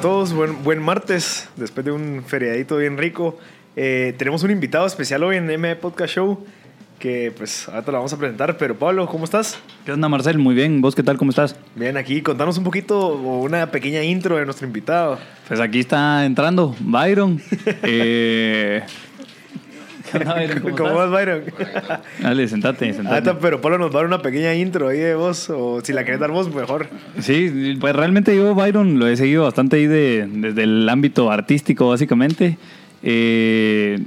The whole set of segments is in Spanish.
A todos, buen, buen martes, después de un feriadito bien rico. Eh, tenemos un invitado especial hoy en MB Podcast Show que pues ahorita lo vamos a presentar, pero Pablo, ¿cómo estás? ¿Qué onda Marcel? Muy bien, ¿vos qué tal? ¿Cómo estás? Bien, aquí contanos un poquito o una pequeña intro de nuestro invitado. Pues aquí está entrando Byron. eh... ¿Qué onda, Byron? ¿Cómo, ¿Cómo vas, Byron? Dale, sentate, sentate. Ahorita, pero Pablo nos va a dar una pequeña intro ahí de vos, o si la querés dar vos, mejor. Sí, pues realmente yo Byron lo he seguido bastante ahí de, desde el ámbito artístico, básicamente. Eh,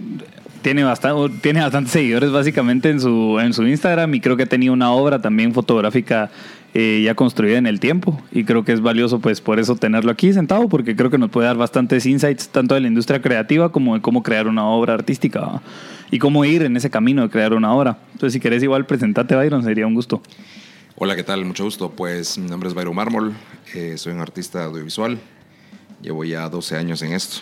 tiene, bastante, tiene bastantes seguidores básicamente en su, en su Instagram y creo que ha tenido una obra también fotográfica eh, ya construida en el tiempo y creo que es valioso pues por eso tenerlo aquí sentado porque creo que nos puede dar bastantes insights tanto de la industria creativa como de cómo crear una obra artística ¿va? y cómo ir en ese camino de crear una obra. Entonces si querés igual presentarte Byron sería un gusto. Hola, ¿qué tal? Mucho gusto. Pues mi nombre es Byron Mármol, eh, soy un artista audiovisual, llevo ya 12 años en esto,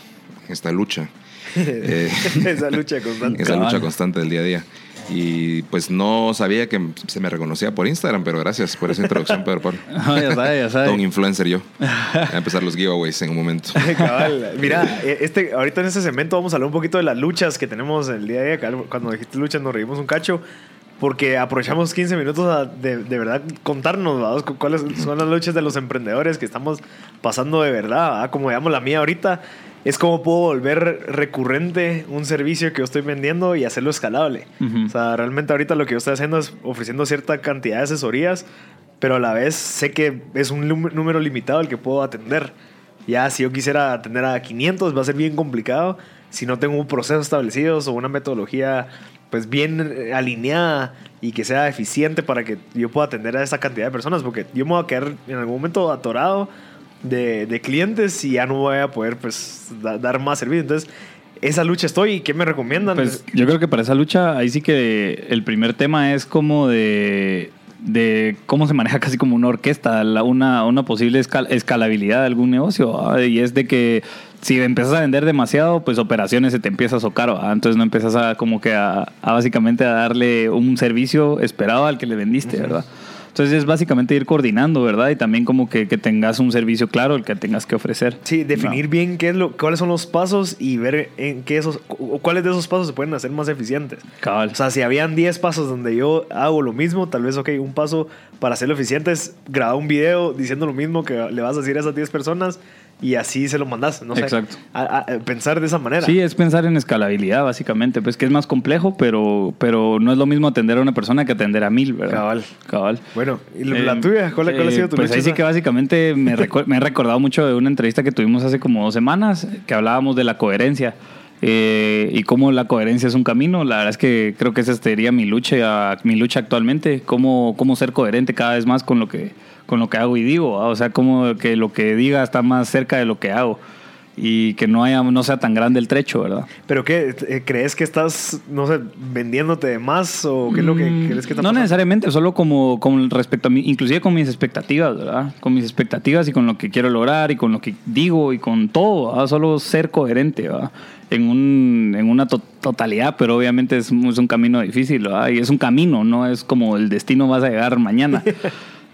en esta lucha. Eh, esa lucha constante. Esa lucha constante del día a día. Y pues no sabía que se me reconocía por Instagram, pero gracias por esa introducción, Pedro Pablo. Oh, ya sabe, ya sabe. Todo un influencer yo. Voy a empezar los giveaways en un momento. Cabal. Mira, este, ahorita en este segmento vamos a hablar un poquito de las luchas que tenemos el día a día. Cuando dijiste luchas nos reímos un cacho. Porque aprovechamos 15 minutos a de, de verdad contarnos ¿verdad? cuáles son las luchas de los emprendedores que estamos pasando de verdad. ¿verdad? Como digamos la mía ahorita, es como puedo volver recurrente un servicio que yo estoy vendiendo y hacerlo escalable. Ujú. O sea, realmente ahorita lo que yo estoy haciendo es ofreciendo cierta cantidad de asesorías, pero a la vez sé que es un número limitado el que puedo atender. Ya si yo quisiera atender a 500 va a ser bien complicado si no tengo un proceso establecido o una metodología pues bien eh, alineada y que sea eficiente para que yo pueda atender a esa cantidad de personas, porque yo me voy a quedar en algún momento atorado de, de clientes y ya no voy a poder pues da- dar más servicio. Entonces, esa lucha estoy. ¿Qué me recomiendan? Pues yo creo que para esa lucha, ahí sí que el primer tema es como de, de cómo se maneja casi como una orquesta, la- una, una posible escal- escalabilidad de algún negocio. ¿va? Y es de que si empiezas a vender demasiado, pues operaciones se te empieza a socar. ¿va? Entonces no empiezas a como que a, a básicamente a darle un servicio esperado al que le vendiste, ¿verdad? Entonces es básicamente ir coordinando, ¿verdad? Y también como que, que tengas un servicio claro el que tengas que ofrecer. Sí, definir No. bien qué es lo, cuáles son los pasos y ver en qué esos, o cuáles de esos pasos se pueden hacer más eficientes. Cabal. O sea, si habían 10 pasos donde yo hago lo mismo, tal vez, ok, un paso para hacerlo eficiente es grabar un video diciendo lo mismo que le vas a decir a esas 10 personas y así se lo mandas. No sé. Exacto. A- a- a pensar de esa manera. Sí, es pensar en escalabilidad, básicamente. Pues que es más complejo, pero, pero no es lo mismo atender a una persona que atender a mil, ¿verdad? Cabal. Cabal. Bueno, ¿y la, Eh, la tuya? ¿Cuál, cuál ha eh, sido tu Pues lucha ahí sí que básicamente me, me he recordado mucho de una entrevista que tuvimos hace como dos semanas, que hablábamos de la coherencia. eh, y cómo la coherencia es un camino. La verdad es que creo que esa sería mi lucha, mi lucha actualmente. Cómo, cómo ser coherente cada vez más con lo que, con lo que hago y digo. ¿va? O sea, cómo que lo que diga está más cerca de lo que hago. Y que no, haya, no sea tan grande el trecho, ¿verdad? ¿Pero qué? Eh, ¿Crees que estás, no sé, vendiéndote de más o qué es lo que Mm, crees que está No pasando? necesariamente, solo como, como respecto a mí, inclusive con mis expectativas, ¿verdad? Con mis expectativas y con lo que quiero lograr y con lo que digo y con todo, ¿verdad? Solo ser coherente, ¿verdad? En, un, en una to- totalidad, pero obviamente es, es un camino difícil, ¿verdad? Y es un camino, no es como el destino vas a llegar mañana.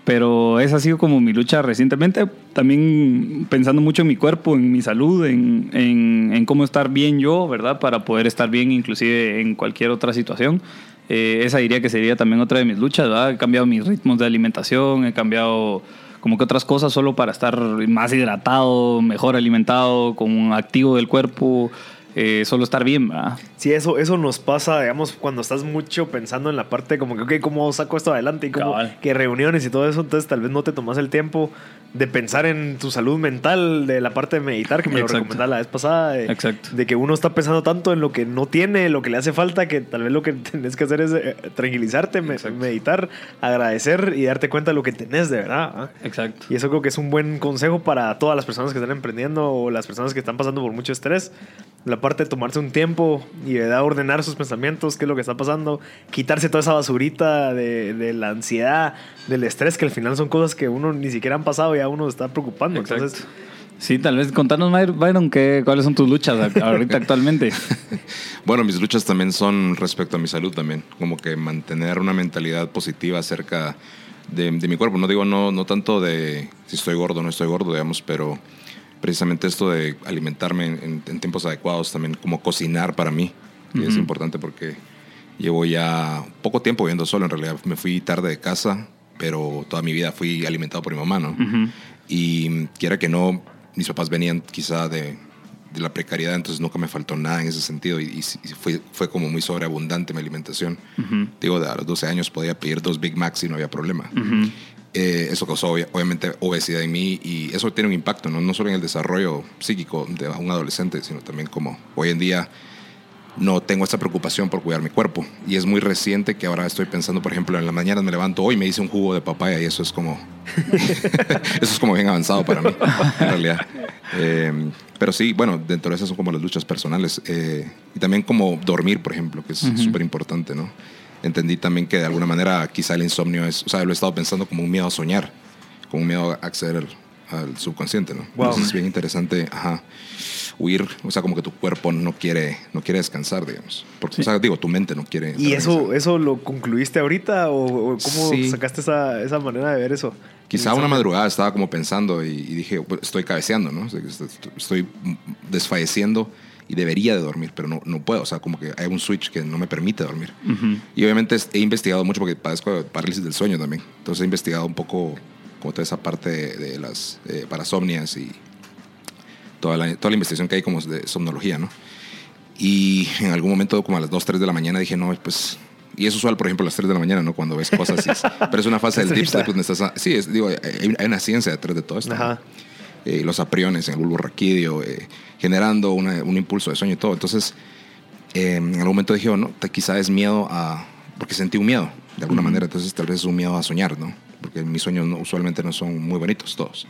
Pero esa ha sido como mi lucha recientemente, también pensando mucho en mi cuerpo, en mi salud, en, en, en cómo estar bien yo, ¿verdad? Para poder estar bien inclusive en cualquier otra situación. Eh, esa diría que sería también otra de mis luchas, ¿verdad? He cambiado mis ritmos de alimentación, he cambiado como que otras cosas solo para estar más hidratado, mejor alimentado, con un activo del cuerpo, eh, solo estar bien, ¿verdad? Sí, eso, eso nos pasa, digamos, cuando estás mucho pensando en la parte como que, ok, ¿cómo saco esto adelante? Y cómo, Cabal. que reuniones y todo eso, entonces tal vez no te tomas el tiempo de pensar en tu salud mental, de la parte de meditar, que me Exacto. lo recomendaba la vez pasada, de, Exacto. de que uno está pensando tanto en lo que no tiene, lo que le hace falta, que tal vez lo que tenés que hacer es eh, tranquilizarte, me- meditar, agradecer y darte cuenta de lo que tenés de verdad. ¿ah? Exacto. Y eso creo que es un buen consejo para todas las personas que están emprendiendo o las personas que están pasando por mucho estrés. La parte de tomarse un tiempo y verdad ordenar sus pensamientos, qué es lo que está pasando, quitarse toda esa basurita de, de la ansiedad, del estrés, que al final son cosas que uno ni siquiera han pasado y a uno se está preocupando. Exacto. Entonces, Sí, tal vez contanos, Byron, ¿qué, ¿cuáles son tus luchas ahorita actualmente? Bueno, mis luchas también son respecto a mi salud también, como que mantener una mentalidad positiva acerca de, de mi cuerpo. No digo no, no tanto de si estoy gordo o no estoy gordo, digamos, pero precisamente esto de alimentarme en, tiempos adecuados, también como cocinar para mí, y es importante porque llevo ya poco tiempo viviendo solo, en realidad me fui tarde de casa, pero toda mi vida fui alimentado por mi mamá, ¿no? Y quiera que no, mis papás venían quizá de, de la precariedad, entonces nunca me faltó nada en ese sentido y, y sí- y fue, fue como muy sobreabundante mi alimentación. Digo, a los 12 años podía pedir dos Big Macs y no había problema. Eh, eso causó obvia- obviamente obesidad en mí y eso tiene un impacto, ¿no? no solo en el desarrollo psíquico de un adolescente, sino también como hoy en día no tengo esta preocupación por cuidar mi cuerpo. Y es muy reciente que ahora estoy pensando, por ejemplo, en la mañana me levanto, hoy me hice un jugo de papaya y eso es como, eso es como bien avanzado para mí, en realidad. Eh, pero sí, bueno, dentro de esas son como las luchas personales. Eh, y también como dormir, por ejemplo, que es Ujú. súper importante, ¿no? Entendí también que de alguna manera quizá el insomnio es, o sea, lo he estado pensando como un miedo a soñar, como un miedo a acceder al, al subconsciente, ¿no? Wow. Entonces es bien interesante, ajá, huir, o sea, como que tu cuerpo no quiere, no quiere descansar, digamos. Porque, Sí. o sea, digo, tu mente no quiere. ¿y eso, eso lo concluiste ahorita o, o cómo Sí. sacaste esa, esa manera de ver eso? Quizá una madrugada estaba como pensando y, y dije, "Pues, estoy cabeceando, ¿no? Estoy desfalleciendo y debería de dormir, pero no, no puedo. O sea, como que hay un switch que no me permite dormir. Ujú. Y obviamente he investigado mucho porque padezco de parálisis del sueño también. Entonces he investigado un poco como toda esa parte de, de las eh, parasomnias y toda la, toda la investigación que hay como de somnología, ¿no? Y en algún momento, como a las 2, 3 de la mañana, dije, no, pues... Y es usual, por ejemplo, a las 3 de la mañana, ¿no? Cuando ves cosas así. Pero es una fase del deep sleep donde estás... Sí, es, digo, hay, hay una ciencia detrás de todo esto. ¿no? Ajá. eh, los apriones en el bulbo raquídeo, eh, generando una- un impulso de sueño y todo. Entonces, eh, en algún momento dije, oh, no, quizá es miedo a... Porque sentí un miedo, de alguna manera. Entonces, tal vez es un miedo a soñar, ¿no? Porque mis sueños no- usualmente no son muy bonitos todos.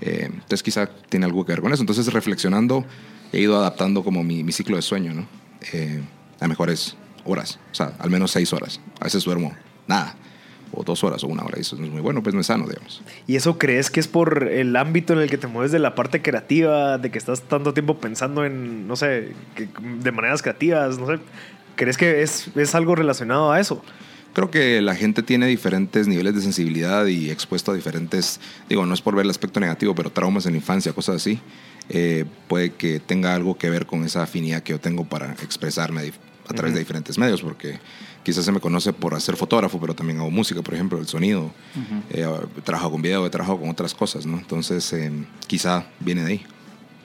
Eh, entonces, quizá tiene algo que ver con eso. Entonces, reflexionando, he ido adaptando como mi, mi ciclo de sueño, ¿no? Eh, a mejores horas, o sea, al menos seis horas. A veces duermo nada, o dos horas o una hora. Y eso no es muy bueno, pues no es sano, digamos. ¿Y eso crees que es por el ámbito en el que te mueves de la parte creativa, de que estás tanto tiempo pensando en, no sé, que- de maneras creativas, no sé? ¿Crees que es, es algo relacionado a eso? Creo que la gente tiene diferentes niveles de sensibilidad y expuesto a diferentes, digo, no es por ver el aspecto negativo, pero traumas en la infancia, cosas así. eh, puede que tenga algo que ver con esa afinidad que yo tengo para expresarme a través Ujú. de diferentes medios, porque quizás se me conoce por hacer fotógrafo, pero también hago música, por ejemplo, el sonido. Eh, he trabajado con video, he trabajado con otras cosas, ¿no? Entonces, eh, quizá viene de ahí.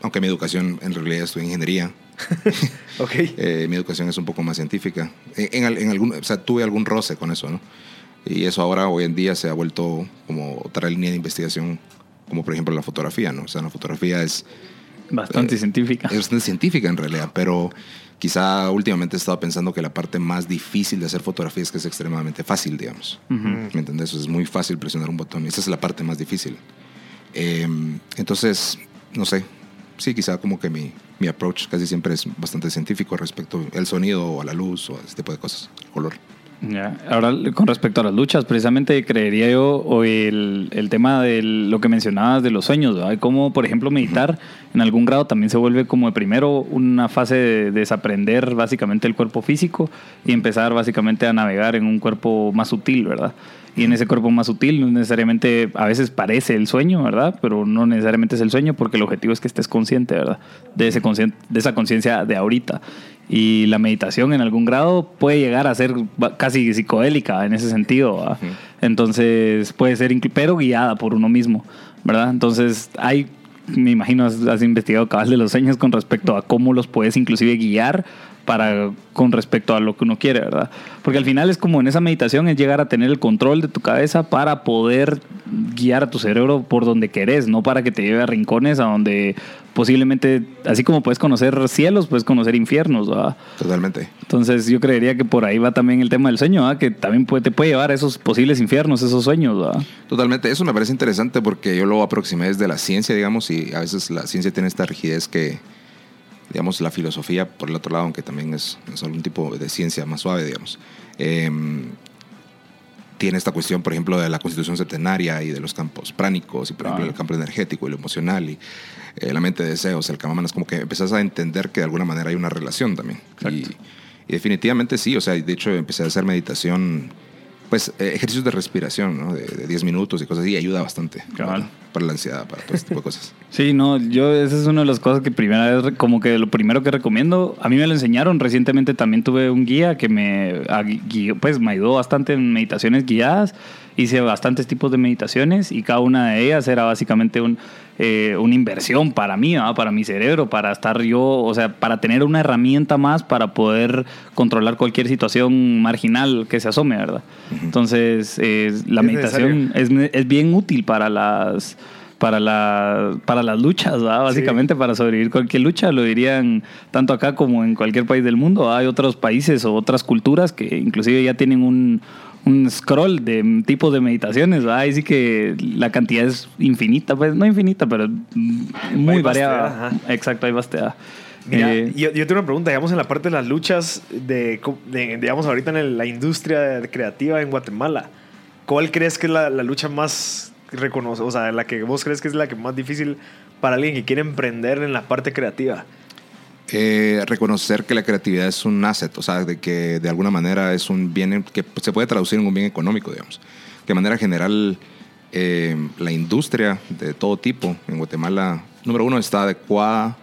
Aunque mi educación, en realidad, estudié ingeniería, Ok. eh, mi educación es un poco más científica. En, en en algún, o sea, tuve algún roce con eso, ¿no? Y eso ahora, hoy en día, se ha vuelto como otra línea de investigación, como por ejemplo la fotografía, ¿no? O sea, la fotografía es, Bastante Eh, científica. es bastante científica en realidad, pero quizá últimamente he estado pensando que la parte más difícil de hacer fotografía es que es extremadamente fácil, digamos. Ujú. ¿Me entiendes? Es muy fácil presionar un botón y esa es la parte más difícil. Eh, entonces, no sé, sí, quizá como que mi, mi approach casi siempre es bastante científico respecto al sonido o a la luz o a ese tipo de cosas, el color. Ya. Ahora, con respecto a las luchas, precisamente creería yo o el, el tema de lo que mencionabas de los sueños, ¿verdad? Y cómo, por ejemplo, meditar en algún grado también se vuelve como de primero una fase de desaprender básicamente el cuerpo físico y empezar básicamente a navegar en un cuerpo más sutil, ¿verdad? Y en ese cuerpo más sutil no necesariamente, a veces parece el sueño, ¿verdad? Pero no necesariamente es el sueño porque el objetivo es que estés consciente, ¿verdad? De, ese conscien- de esa conciencia de ahorita. Y la meditación en algún grado puede llegar a ser casi psicodélica en ese sentido. Entonces puede ser, pero guiada por uno mismo, ¿verdad? Entonces hay, me imagino, has, has investigado cabal de los sueños con respecto a cómo los puedes inclusive guiar para con respecto a lo que uno quiere, ¿verdad? Porque al final es como en esa meditación es llegar a tener el control de tu cabeza para poder guiar a tu cerebro por donde querés, no para que te lleve a rincones a donde posiblemente, así como puedes conocer cielos, puedes conocer infiernos, ¿verdad? Totalmente. Entonces yo creería que por ahí va también el tema del sueño, ¿verdad? que también puede, te puede llevar a esos posibles infiernos, esos sueños. ¿verdad? Totalmente, eso me parece interesante porque yo lo aproximé desde la ciencia, digamos, y a veces la ciencia tiene esta rigidez que, digamos, la filosofía, por el otro lado, aunque también es, es algún tipo de ciencia más suave, digamos, em, tiene esta cuestión, por ejemplo, de la constitución centenaria y de los campos pránicos, y por ejemplo, el campo energético y lo emocional, y eh, la mente de deseos, el es como que empezás a entender que de alguna manera hay una relación también. Y, y definitivamente sí, o sea, de hecho empecé a hacer meditación, pues eh, ejercicios de respiración, ¿no? De, de 10 minutos y cosas así, ayuda bastante Cabal. para, para la ansiedad, para todo este tipo de cosas. Sí, no, yo esa es una de las cosas que primera vez, como que lo primero que recomiendo, a mí me lo enseñaron, recientemente también tuve un guía que me, a- guió- pues me ayudó bastante en meditaciones guiadas, hice bastantes tipos de meditaciones y cada una de ellas era básicamente un, eh, una inversión para mí, ¿verdad? para mi cerebro, para estar yo, o sea, para tener una herramienta más para poder controlar cualquier situación marginal que se asome, ¿verdad? Entonces, eh, la Es meditación es, es bien útil para las para la para las luchas, ¿verdad? básicamente para sobrevivir cualquier lucha, lo dirían tanto acá como en cualquier país del mundo. Hay otros países o otras culturas que inclusive ya tienen un, un scroll de tipos de meditaciones, ¿verdad? Ahí sí que la cantidad es infinita, pues no infinita, pero muy variada. Exacto, hay vasteada. Mira, Eh, yo, yo tengo una pregunta, digamos, en la parte de las luchas, de, digamos, ahorita en el- la industria creativa en Guatemala, ¿cuál crees que es la, la lucha más reconocida, o sea, la que vos crees que es la que más difícil para alguien que quiere emprender en la parte creativa? Eh, reconocer que la creatividad es un asset, o sea, de que de alguna manera es un bien que se puede traducir en un bien económico, digamos. De manera general eh, la industria de todo tipo en Guatemala, número uno, está adecuada,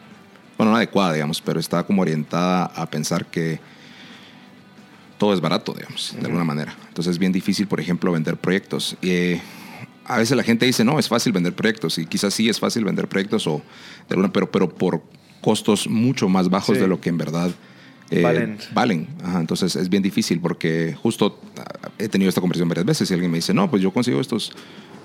bueno, no adecuada, digamos, pero está como orientada a pensar que todo es barato, digamos, de alguna manera. Entonces es bien difícil, por ejemplo, vender proyectos. Eh, a veces la gente dice, no, es fácil vender proyectos, y quizás sí es fácil vender proyectos, o de alguna, pero, pero por costos mucho más bajos Sí. de lo que en verdad eh, Valen. valen. Ajá, entonces es bien difícil porque justo ah, he tenido esta conversación varias veces y alguien me dice, no, pues yo consigo estos,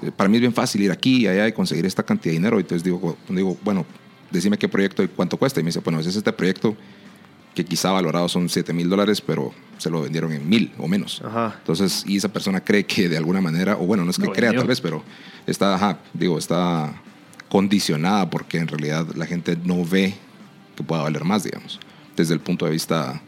eh, para mí es bien fácil ir aquí y allá y conseguir esta cantidad de dinero. Y entonces digo, digo, bueno, decime qué proyecto y cuánto cuesta. Y me dice, bueno, ese es este proyecto que quizá valorado son 7 mil dólares, pero se lo vendieron en mil o menos. Ajá. Entonces, y esa persona cree que de alguna manera, o bueno, no es que crea tal vez, pero está, ajá, digo, está condicionada porque en realidad la gente no ve que pueda valer más, digamos, desde el punto de vista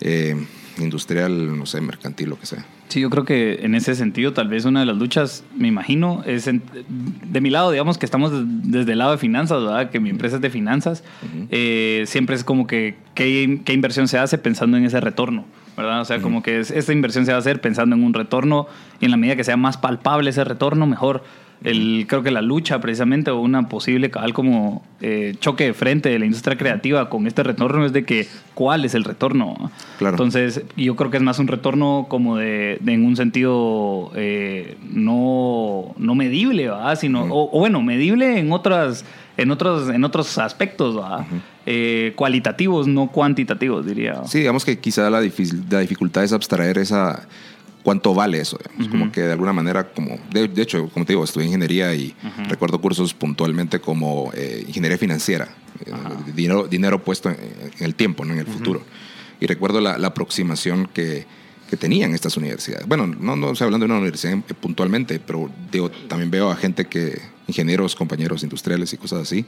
eh, industrial, no sé, mercantil, lo que sea. Sí, yo creo que en ese sentido, tal vez una de las luchas, me imagino, es en- de mi lado, digamos que estamos des- desde el lado de finanzas, ¿verdad? Que mi empresa es de finanzas. eh, siempre es como que qué, qué inversión se hace pensando en ese retorno, ¿verdad? O sea, como que es- esta inversión se va a hacer pensando en un retorno y en la medida que sea más palpable ese retorno, mejor. El, creo que la lucha precisamente o una posible cabal como eh, choque de frente de la industria creativa con este retorno es de que cuál es el retorno. Claro. Entonces, yo creo que es más un retorno como de, de en un sentido eh, no, no medible, ¿verdad? Sino, o, o bueno, medible en otras en otros en otros aspectos, ¿verdad? Eh, cualitativos, no cuantitativos, diría. Sí, digamos que quizá la, difícil- la dificultad es abstraer esa cuánto vale eso, digamos. como que de alguna manera, como de, de hecho, como te digo, estudié ingeniería y recuerdo cursos puntualmente como eh, ingeniería financiera, eh, dinero, dinero puesto en, en el tiempo, no en el futuro. Y recuerdo la, la aproximación que, que tenían estas universidades. Bueno, no, no estoy hablando de una universidad puntualmente, pero digo, también veo a gente que, ingenieros, compañeros industriales y cosas así,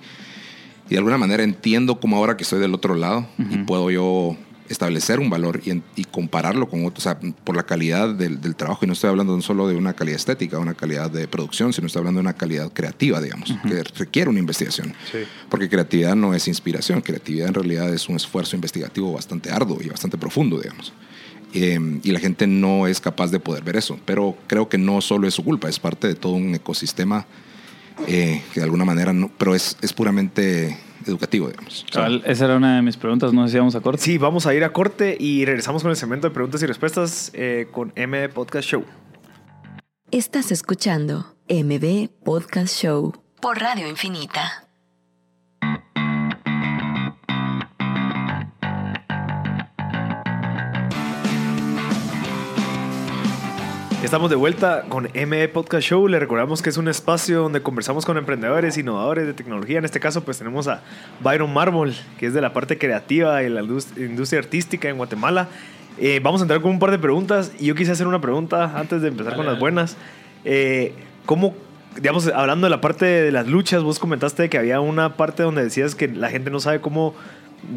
y de alguna manera entiendo como ahora que estoy del otro lado y puedo yo establecer un valor y, en- y compararlo con otros, o sea, por la calidad del, del trabajo. Y no estoy hablando no solo de una calidad estética, una calidad de producción, sino estoy hablando de una calidad creativa, digamos, que requiere una investigación. Sí. Porque creatividad no es inspiración, creatividad en realidad es un esfuerzo investigativo bastante arduo y bastante profundo, digamos. Eh, y la gente no es capaz de poder ver eso. Pero creo que no solo es su culpa, es parte de todo un ecosistema eh, que de alguna manera, no, pero es, es puramente educativo, digamos. O sea, esa era una de mis preguntas, no sé si vamos a corte. Sí, vamos a ir a corte y regresamos con el segmento de preguntas y respuestas eh, con M Podcast Show. Estás escuchando MB Podcast Show por Radio Infinita. Estamos de vuelta con ME Podcast Show. Le recordamos que es un espacio donde conversamos con emprendedores, innovadores de tecnología. En este caso, pues tenemos a Byron Marmol, que es de la parte creativa y la indust- industria artística en Guatemala. Eh, vamos a entrar con un par de preguntas y yo quise hacer una pregunta antes de empezar con las buenas. Eh, ¿Cómo, digamos, hablando de la parte de las luchas, vos comentaste que había una parte donde decías que la gente no sabe cómo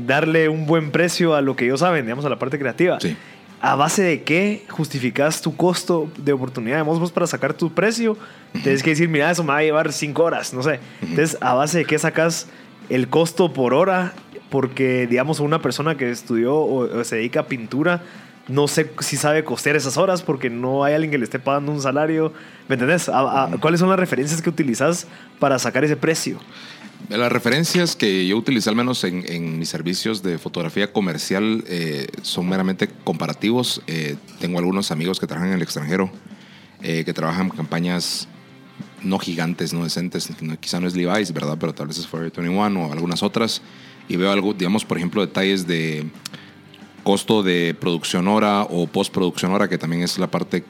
darle un buen precio a lo que ellos saben, digamos, a la parte creativa. Sí. ¿A base de qué justificas tu costo de oportunidad? Digamos, vos para sacar tu precio, tienes que decir, mira, eso me va a llevar 5 horas, no sé. Entonces, ¿a base de qué sacas el costo por hora? Porque, digamos, una persona que estudió o, o se dedica a pintura, no sé si sabe costear esas horas porque no hay alguien que le esté pagando un salario. ¿Me entendés? ¿A- a- ¿Cuáles son las referencias que utilizas para sacar ese precio? Las referencias que yo utilicé al menos en, mis servicios de fotografía comercial eh, son meramente comparativos. Eh, tengo algunos amigos que trabajan en el extranjero, eh, que trabajan campañas no gigantes, no decentes, no- quizá no es Levi's, ¿verdad? Pero tal vez es Forever 21 o algunas otras. Y veo algo, digamos, por ejemplo, detalles de costo de producción hora o postproducción hora, que también es la parte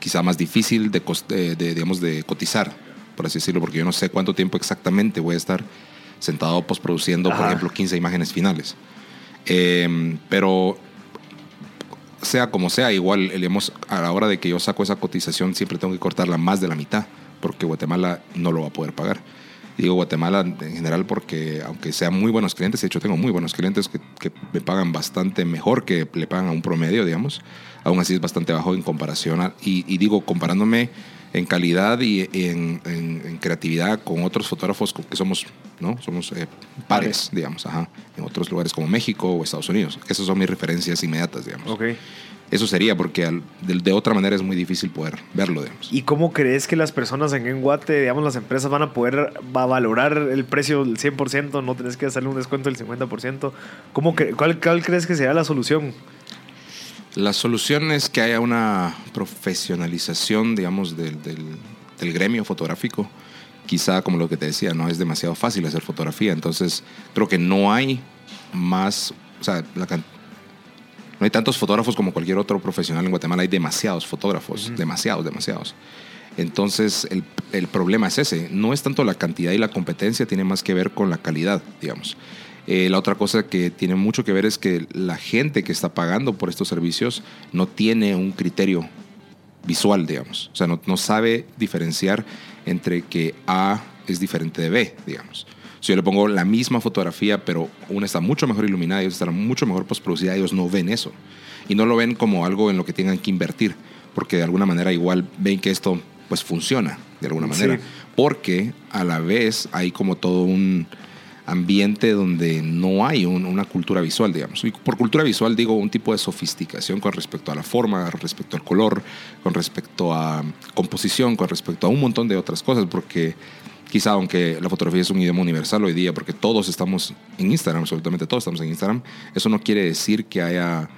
quizá más difícil de, cos- de, de, digamos, de cotizar, por así decirlo, porque yo no sé cuánto tiempo exactamente voy a estar sentado postproduciendo, por Ajá. ejemplo, 15 imágenes finales. Eh, pero sea como sea, igual, digamos, a la hora de que yo saco esa cotización, siempre tengo que cortarla más de la mitad, porque Guatemala no lo va a poder pagar. Digo Guatemala en general porque, aunque sean muy buenos clientes, de hecho tengo muy buenos clientes que, que me pagan bastante mejor que le pagan a un promedio, digamos, aún así es bastante bajo en comparación, a- y, y digo, comparándome en calidad y en, en- en creatividad con otros fotógrafos que somos, ¿no? Somos eh, pares, digamos, ajá, en otros lugares como México o Estados Unidos. Esas son mis referencias inmediatas, digamos. Ok. Eso sería porque al- de, de otra manera es muy difícil poder verlo, digamos. ¿Y cómo crees que las personas en Enguate, digamos, las empresas van a poder va a valorar el precio del 100%? No tenés que hacerle un descuento del 50%. ¿Cómo cre- cuál, cuál crees que será la solución? La solución es que haya una profesionalización, digamos, del, del- del gremio fotográfico. Quizá, como lo que te decía, no es demasiado fácil hacer fotografía. Entonces, creo que no hay más, o sea, la no hay tantos fotógrafos como cualquier otro profesional en Guatemala. Hay demasiados fotógrafos, demasiados, demasiados. Entonces, el, el problema es ese. No es tanto la cantidad y la competencia, tiene más que ver con la calidad, digamos. Eh, la otra cosa que tiene mucho que ver es que la gente que está pagando por estos servicios no tiene un criterio visual, digamos. O sea, no, no sabe diferenciar entre que A es diferente de B, digamos. Si yo le pongo la misma fotografía, pero una está mucho mejor iluminada y otra está mucho mejor postproducida, ellos no ven eso. Y no lo ven como algo en lo que tengan que invertir, porque de alguna manera igual ven que esto pues funciona, de alguna manera. Sí. Porque a la vez hay como todo un ambiente donde no hay un- una cultura visual, digamos. Y por cultura visual digo un tipo de sofisticación con respecto a la forma, respecto al color, con respecto a composición, con respecto a un montón de otras cosas, porque quizá aunque la fotografía es un idioma universal hoy día, porque todos estamos en Instagram, absolutamente todos estamos en Instagram, eso no quiere decir que haya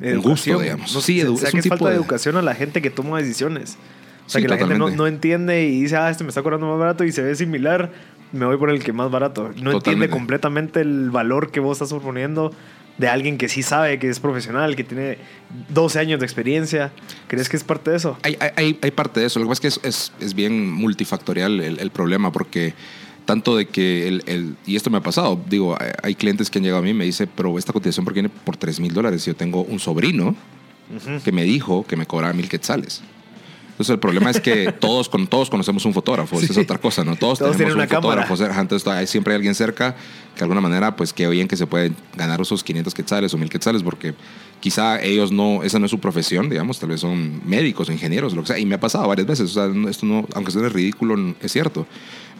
un gusto, digamos. No, Sí, o sea, es que es falta de de- educación a la gente que toma decisiones. O sea, Sí, que la gente no entiende y dice, ah, este me está cobrando más barato y se ve similar, me voy por el que más barato. No entiende completamente el valor que vos estás proponiendo de alguien que sí sabe, que es profesional, que tiene 12 años de experiencia. ¿Crees que es parte de eso? Hay, hay- hay, parte de eso. Lo que pasa es que es, es, es bien multifactorial el, el problema, porque tanto de que, el, el- y esto me ha pasado, digo, hay- clientes que han llegado a mí y me dicen, pero esta cotización por qué viene por 3 mil dólares. Yo tengo un sobrino que me dijo que me cobraba mil quetzales. Entonces el problema es que todos, con, todos conocemos un fotógrafo, esa es Sí. otra cosa, ¿no? Todos, Todos tenemos tienen un una cámara. fotógrafo. cerca. Entonces hay, siempre hay alguien cerca que de alguna manera, pues que oyen que se pueden ganar esos 500 quetzales o 1000 quetzales porque quizá ellos no, esa no es su profesión, digamos, tal vez son médicos, ingenieros, lo que sea. Y me ha pasado varias veces, o sea, esto no, aunque suene ridículo, es cierto.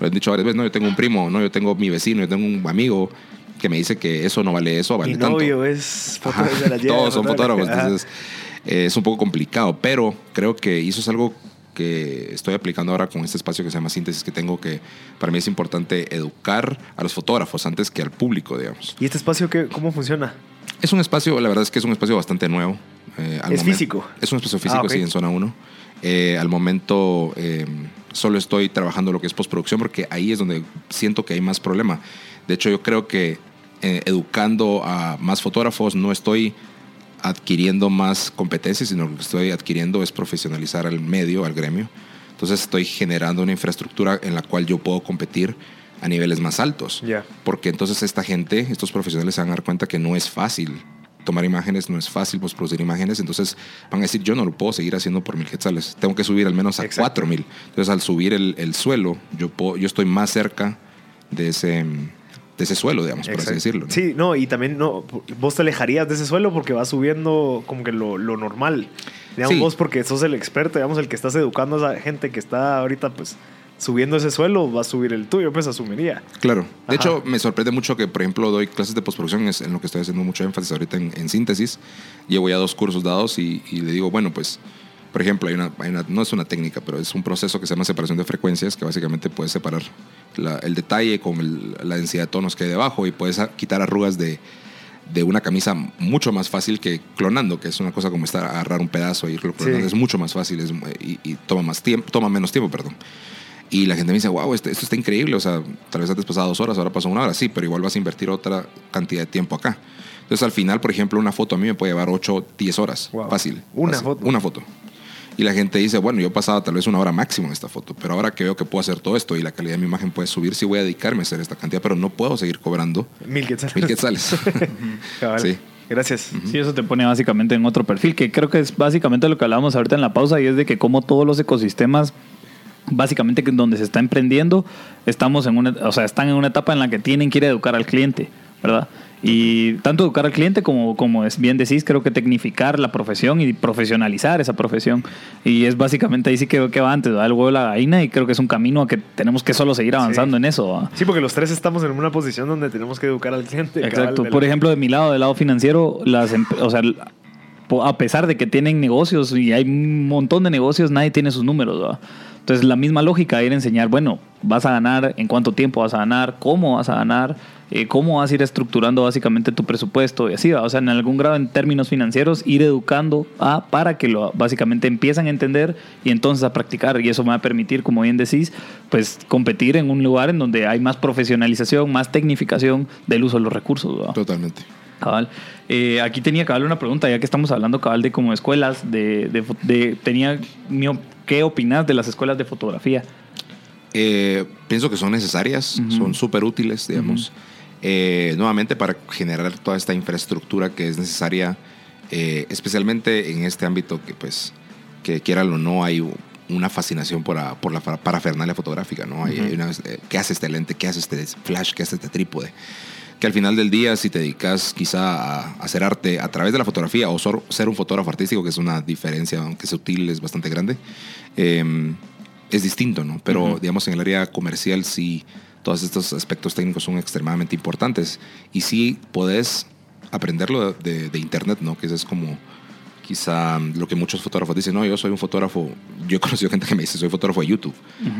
Lo han dicho varias veces, no, yo tengo un primo, no, yo tengo mi vecino, yo tengo un amigo que me dice que eso no vale eso, vale Mi tanto. novio es fotógrafo de la Todos son fotógrafos, Ajá. Eh, es un poco complicado, pero creo que eso es algo que estoy aplicando ahora con este espacio que se llama Síntesis, que tengo que, para mí es importante educar a los fotógrafos antes que al público, digamos. ¿Y este espacio qué, cómo funciona? Es un espacio, la verdad es que es un espacio bastante nuevo. eh, al ¿Es físico? Es un espacio físico, Ah, ok. sí, en zona 1. Eh, al momento eh, solo estoy trabajando lo que es postproducción porque ahí es donde siento que hay más problema. De hecho, yo creo que educando a más fotógrafos no estoy adquiriendo más competencias, sino lo que estoy adquiriendo es profesionalizar al medio, al gremio. Entonces estoy generando una infraestructura en la cual yo puedo competir a niveles más altos. Ya. Porque entonces esta gente, estos profesionales se van a dar cuenta que no es fácil tomar imágenes, no es fácil postproducir imágenes, entonces van a decir, yo no lo puedo seguir haciendo por mil quetzales, tengo que subir al menos a Exacto. cuatro mil. Entonces al subir el, el suelo, yo, puedo, yo estoy más cerca de ese, de ese suelo, digamos, por así Exacto. decirlo. ¿no? Sí, no, y también no, vos te alejarías de ese suelo porque vas subiendo como que lo, lo normal. Digamos, Sí. vos porque sos el experto, digamos, el que estás educando a esa gente que está ahorita, pues, subiendo ese suelo, va a subir el tuyo, pues, asumiría. Claro. Ajá. De hecho, me sorprende mucho que, por ejemplo, doy clases de postproducción, es en lo que estoy haciendo mucho énfasis ahorita en, en síntesis. Llevo ya dos cursos dados y, y le digo, bueno, pues, por ejemplo, hay una, hay una- no es una técnica, pero es un proceso que se llama separación de frecuencias, que básicamente puedes separar la- el detalle con el- la densidad de tonos que hay debajo y puedes quitar arrugas de, de una camisa mucho más fácil que clonando, que es una cosa como estar agarrar un pedazo y irlo clonando. Sí. Es mucho más fácil es- y, y toma más tiempo, toma menos tiempo, perdón. Y la gente me dice, wow, esto, esto está increíble. O sea, tal vez antes pasaba dos horas, ahora pasó una hora. Sí, pero igual vas a invertir otra cantidad de tiempo acá. Entonces, al final, por ejemplo, una foto a mí me puede llevar 8, 10 horas. Wow. Fácil. Una Fácil. foto. Una foto. Y la gente dice, bueno, yo pasaba tal vez una hora máximo en esta foto, pero ahora que veo que puedo hacer todo esto y la calidad de mi imagen puede subir, sí voy a dedicarme a hacer esta cantidad, pero no puedo seguir cobrando Mil quetzales. mil quetzales. Sí. Gracias. Sí, eso te pone básicamente en otro perfil, que creo que es básicamente lo que hablábamos ahorita en la pausa y es de que como todos los ecosistemas, básicamente donde se está emprendiendo, estamos en una, o sea, están en una etapa en la que tienen que ir a educar al cliente, ¿verdad? Y tanto educar al cliente como, como es bien decís, creo que tecnificar la profesión y profesionalizar esa profesión. Y es básicamente ahí sí que, que va antes, ¿verdad? el huevo de la gallina y creo que es un camino a que tenemos que solo seguir avanzando Sí. en eso. Sí, porque los tres estamos en una posición donde tenemos que educar al cliente. Exacto. de Por ejemplo, de mi lado, del lado financiero, las, o sea, a pesar de que tienen negocios y hay un montón de negocios, nadie tiene sus números. ¿verdad? Entonces, la misma lógica ir a enseñar, bueno, vas a ganar, en cuánto tiempo vas a ganar, cómo vas a ganar, eh, cómo vas a ir estructurando básicamente tu presupuesto y así, ¿va? o sea, en algún grado en términos financieros, ir educando a, para que lo básicamente empiezan a entender y entonces a practicar. Y eso me va a permitir, como bien decís, pues competir en un lugar en donde hay más profesionalización, más tecnificación del uso de los recursos. ¿va? Totalmente. Cabal. Eh, aquí tenía cabal una pregunta, ya que estamos hablando cabal de como escuelas, de, de, tenía ¿qué opinas de las escuelas de fotografía? Eh, pienso que son necesarias, son súper útiles, digamos. Eh, nuevamente para generar toda esta infraestructura que es necesaria, eh, especialmente en este ámbito que, pues, que quieran o no, hay una fascinación por, la- por la fa- parafernalia fotográfica, ¿no? Hay, hay una- eh, ¿Qué hace este lente? ¿Qué hace este flash? ¿Qué hace este trípode? Que al final del día, si te dedicas quizá a hacer arte a través de la fotografía o ser un fotógrafo artístico, que es una diferencia, aunque sutil, es bastante grande, eh, es distinto, ¿no? Pero, digamos, en el área comercial sí todos estos aspectos técnicos son extremadamente importantes. Y sí podés aprenderlo de, de internet, ¿no? Que eso es como quizá lo que muchos fotógrafos dicen, no, yo soy un fotógrafo, yo he conocido gente que me dice, soy fotógrafo de YouTube.